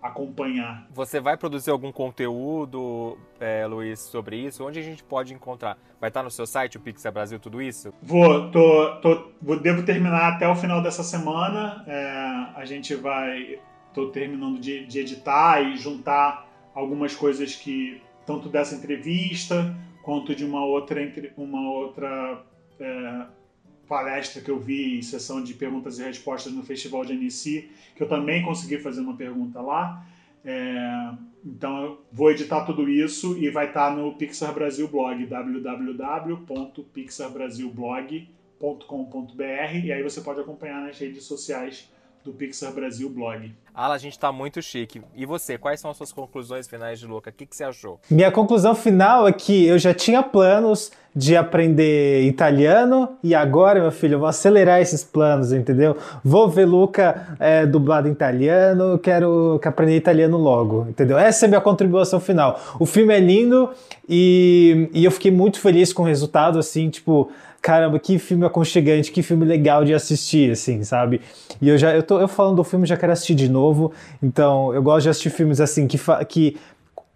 acompanhar. Você vai produzir algum conteúdo, é, Luiz, sobre isso? Onde a gente pode encontrar? Vai estar no seu site, o Pixel Brasil, tudo isso? Vou, tô, tô, vou, devo terminar até o final dessa semana. É, a gente vai, tô terminando de, de editar e juntar algumas coisas que tanto dessa entrevista quanto de uma outra uma outra é, palestra que eu vi, sessão de perguntas e respostas no Festival de Annecy, que eu também consegui fazer uma pergunta lá. É, então eu vou editar tudo isso e vai estar no Pixar Brasil blog, www.pixarbrasilblog.com.br e aí você pode acompanhar nas redes sociais do Pixar Brasil blog. Ala, a gente tá muito chique. E você, quais são as suas conclusões finais de Luca? O que, que você achou? Minha conclusão final é que eu já tinha planos de aprender italiano e agora, meu filho, eu vou acelerar esses planos, entendeu? Vou ver Luca é, dublado em italiano, quero aprender italiano logo, entendeu? Essa é a minha contribuição final. O filme é lindo e, e eu fiquei muito feliz com o resultado, assim, tipo caramba, que filme aconchegante, que filme legal de assistir, assim, sabe? E eu já, eu tô eu falando do filme, já quero assistir de novo, então eu gosto de assistir filmes assim, que, que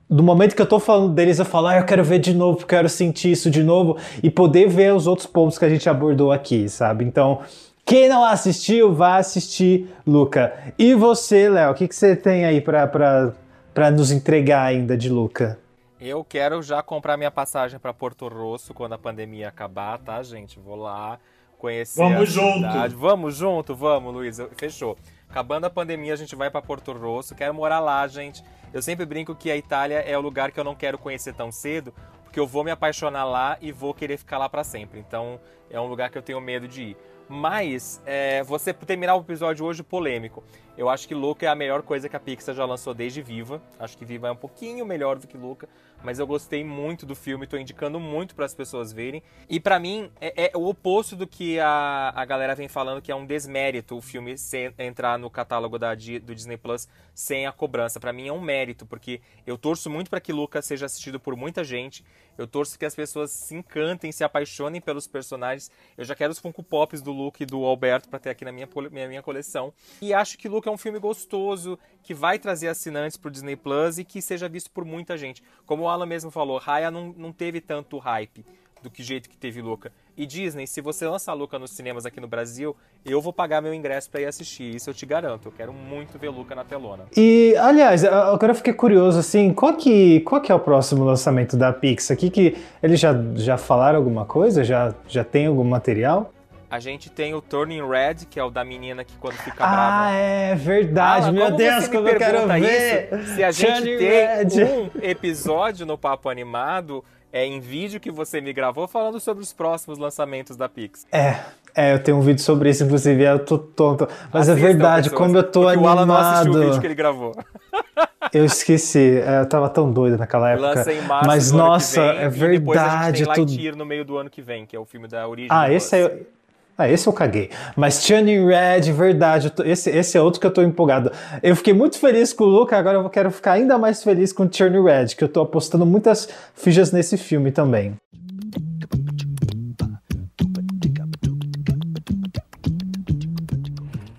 do momento que eu tô falando deles, eu falo, ah, eu quero ver de novo, quero sentir isso de novo, e poder ver os outros pontos que a gente abordou aqui, sabe? Então, quem não assistiu, vá assistir, Luca. E você, Léo, o que, que você tem aí para nos entregar ainda de Luca? Eu quero já comprar minha passagem para Porto Rosso quando a pandemia acabar, tá, gente? Vou lá conhecer vamos a junto. cidade. Vamos junto, vamos, Luiz. Fechou. Acabando a pandemia, a gente vai para Porto Rosso. Quero morar lá, gente. Eu sempre brinco que a Itália é o lugar que eu não quero conhecer tão cedo, porque eu vou me apaixonar lá e vou querer ficar lá para sempre. Então, é um lugar que eu tenho medo de ir. Mas, é, você terminar o episódio hoje polêmico. Eu acho que Luca é a melhor coisa que a Pixar já lançou desde Viva. Acho que Viva é um pouquinho melhor do que Luca, mas eu gostei muito do filme, tô indicando muito para as pessoas verem. E para mim é, é, o oposto do que a, a galera vem falando, que é um desmérito o filme entrar no catálogo da, do Disney Plus sem a cobrança. Para mim é um mérito, porque eu torço muito para que Luca seja assistido por muita gente. Eu torço que as pessoas se encantem, se apaixonem pelos personagens. Eu já quero os Funko Pops do Luke e do Alberto para ter aqui na minha, minha, minha coleção. E acho que Luca que é um filme gostoso, que vai trazer assinantes pro Disney Plus e que seja visto por muita gente. Como o Alan mesmo falou, Raya não, não teve tanto hype do que jeito que teve Luca. E Disney, se você lançar Luca nos cinemas aqui no Brasil, eu vou pagar meu ingresso para ir assistir. Isso eu te garanto. Eu quero muito ver Luca na telona. E, aliás, agora eu fiquei curioso, assim, qual que, qual que é o próximo lançamento da Pixar? Aqui que eles já, já falaram alguma coisa? Já, já tem algum material? A gente tem o Turning Red, que é o da menina que quando fica ah, brava. Ah, é verdade. Meu Deus, como eu quero ver. Isso? Se a gente Turning tem Red. um episódio no Papo Animado é, em vídeo que você me gravou falando sobre os próximos lançamentos da Pix. É, é, eu tenho um vídeo sobre isso, inclusive, eu tô tonto. Mas Assistam, é verdade, pessoas, como eu tô animado. O Alan não assistiu o vídeo que ele gravou. Eu esqueci, é, eu tava tão doido naquela época. Lança em março Mas nossa, vem, é verdade. E depois a gente tem. Lightyear no meio do ano que vem, que é o filme da origem. Ah, esse aí, Ah, esse eu caguei. Mas Turning Red, verdade. tô- esse, esse é outro que eu tô empolgado. Eu fiquei muito feliz com o Luca, agora eu quero ficar ainda mais feliz com Turning Red, que eu tô apostando muitas fichas nesse filme também.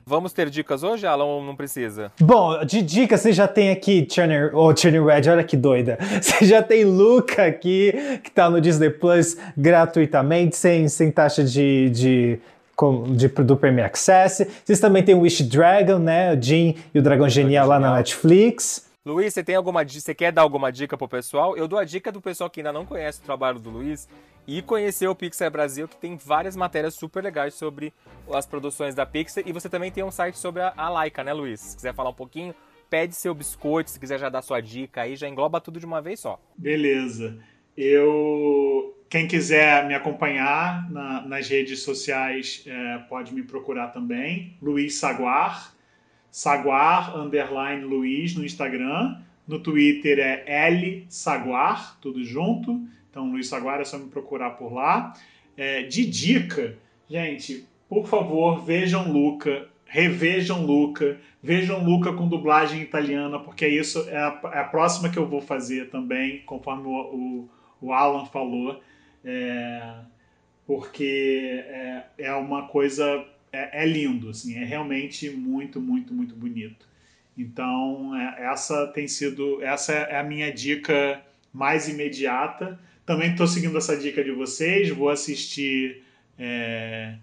Vamos ter dicas hoje, Alan, ou não precisa? Bom, de dica, você já tem aqui Turner, ou Turning Red, olha que doida. Você já tem Luca aqui, que tá no Disney Plus gratuitamente, sem, sem taxa de, de, de- do Premier Access. Vocês também tem Wish Dragon, né? O Jin e o Dragão Genial lá na Netflix. Luiz, você tem alguma você quer dar alguma dica pro pessoal? Eu dou a dica do pessoal que ainda não conhece o trabalho do Luiz e conhecer o Pixar Brasil, que tem várias matérias super legais sobre as produções da Pixar. E você também tem um site sobre a, a Laika, né, Luiz? Se quiser falar um pouquinho, pede seu biscoito, se quiser já dar sua dica aí, já engloba tudo de uma vez só. Beleza. Eu. Quem quiser me acompanhar na- nas redes sociais é, pode me procurar também. Luiz Saguar. Saguar underline Luiz no Instagram. No Twitter é L Saguar, tudo junto. Então, Luiz Saguar é só me procurar por lá. É, de dica, gente, por favor, vejam Luca, revejam Luca, vejam Luca com dublagem italiana, porque isso é a, é a próxima que eu vou fazer também, conforme o, o, o Alan falou. É, porque é, é uma coisa. É, é lindo, assim, é realmente muito, muito, muito bonito. Então, é- essa tem sido. Essa é a minha dica mais imediata. Também estou seguindo essa dica de vocês, vou assistir é,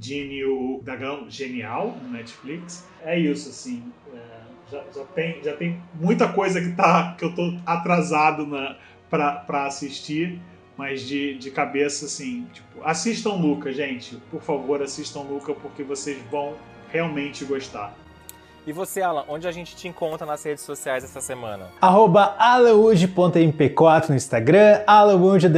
Genie, o Dragão Genial no Netflix. É isso, assim. é, já, já tem, já tem muita coisa que, tá, que eu tô atrasado para assistir, mas de, de cabeça, assim, tipo, assistam Luca, gente. Por favor, assistam Luca, porque vocês vão realmente gostar. E você, Alan, onde a gente te encontra nas redes sociais essa semana? Arroba alanwood.mp4 no Instagram, alanwood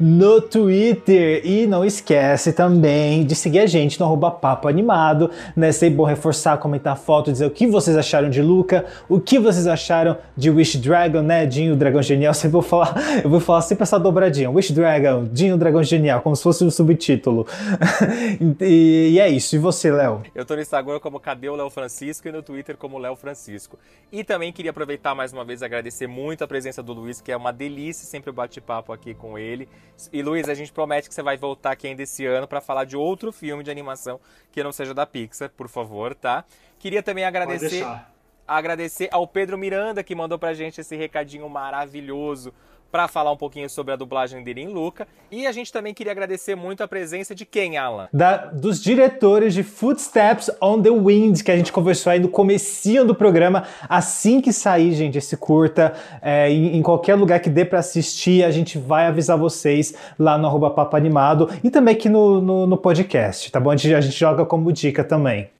no Twitter. E não esquece também de seguir a gente no arroba papo animado, né? Sempre bom reforçar, comentar foto, dizer o que vocês acharam de Luca, o que vocês acharam de Wish Dragon, né? Dinho, o Dragão Genial. Sempre vou falar, eu vou falar sempre essa dobradinha. Wish Dragon, Dinho, Dragão Genial, como se fosse um subtítulo. e, e é isso. E você, Léo? Eu tô no Instagram como Cadê o Léo Francisco e no Twitter como Léo Francisco. E também queria aproveitar mais uma vez e agradecer muito a presença do Luiz, que é uma delícia sempre o bate-papo aqui com ele. E Luiz, a gente promete que você vai voltar aqui ainda esse ano para falar de outro filme de animação que não seja da Pixar, por favor, tá? Queria também agradecer agradecer ao Pedro Miranda que mandou pra gente esse recadinho maravilhoso para falar um pouquinho sobre a dublagem dele em Luca. E a gente também queria agradecer muito a presença de quem, Alan? da- dos diretores de Footsteps on the Wind, que a gente conversou aí no comecinho do programa. Assim que sair, gente, esse curta, é, em, em qualquer lugar que dê pra assistir, a gente vai avisar vocês lá no arroba Papo Animado e também aqui no, no, no podcast, tá bom? A gente, a gente joga como dica também.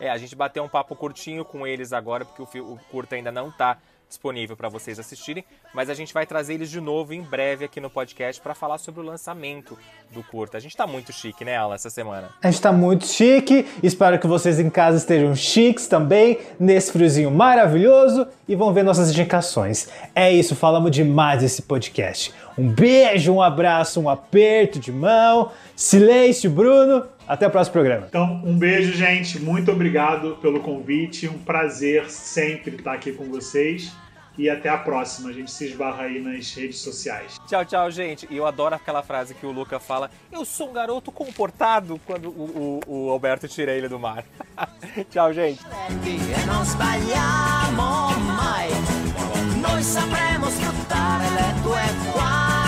É, a gente bateu um papo curtinho com eles agora, porque o, o curta ainda não tá disponível para vocês assistirem, mas a gente vai trazer eles de novo em breve aqui no podcast para falar sobre o lançamento do curta. A gente tá muito chique, né, Alan, essa semana? A gente tá muito chique, espero que vocês em casa estejam chiques também, nesse friozinho maravilhoso e vão ver nossas indicações. É isso, falamos demais desse podcast. Um beijo, um abraço, um aperto de mão. Silêncio, Bruno. Até o próximo programa. Então, um beijo, gente. Muito obrigado pelo convite. Um prazer sempre estar aqui com vocês. E até a próxima. A gente se esbarra aí nas redes sociais. Tchau, tchau, gente. E eu adoro aquela frase que o Luca fala: Eu sou um garoto comportado quando o, o- o Alberto tira ele do mar. tchau, gente. le tue qualità.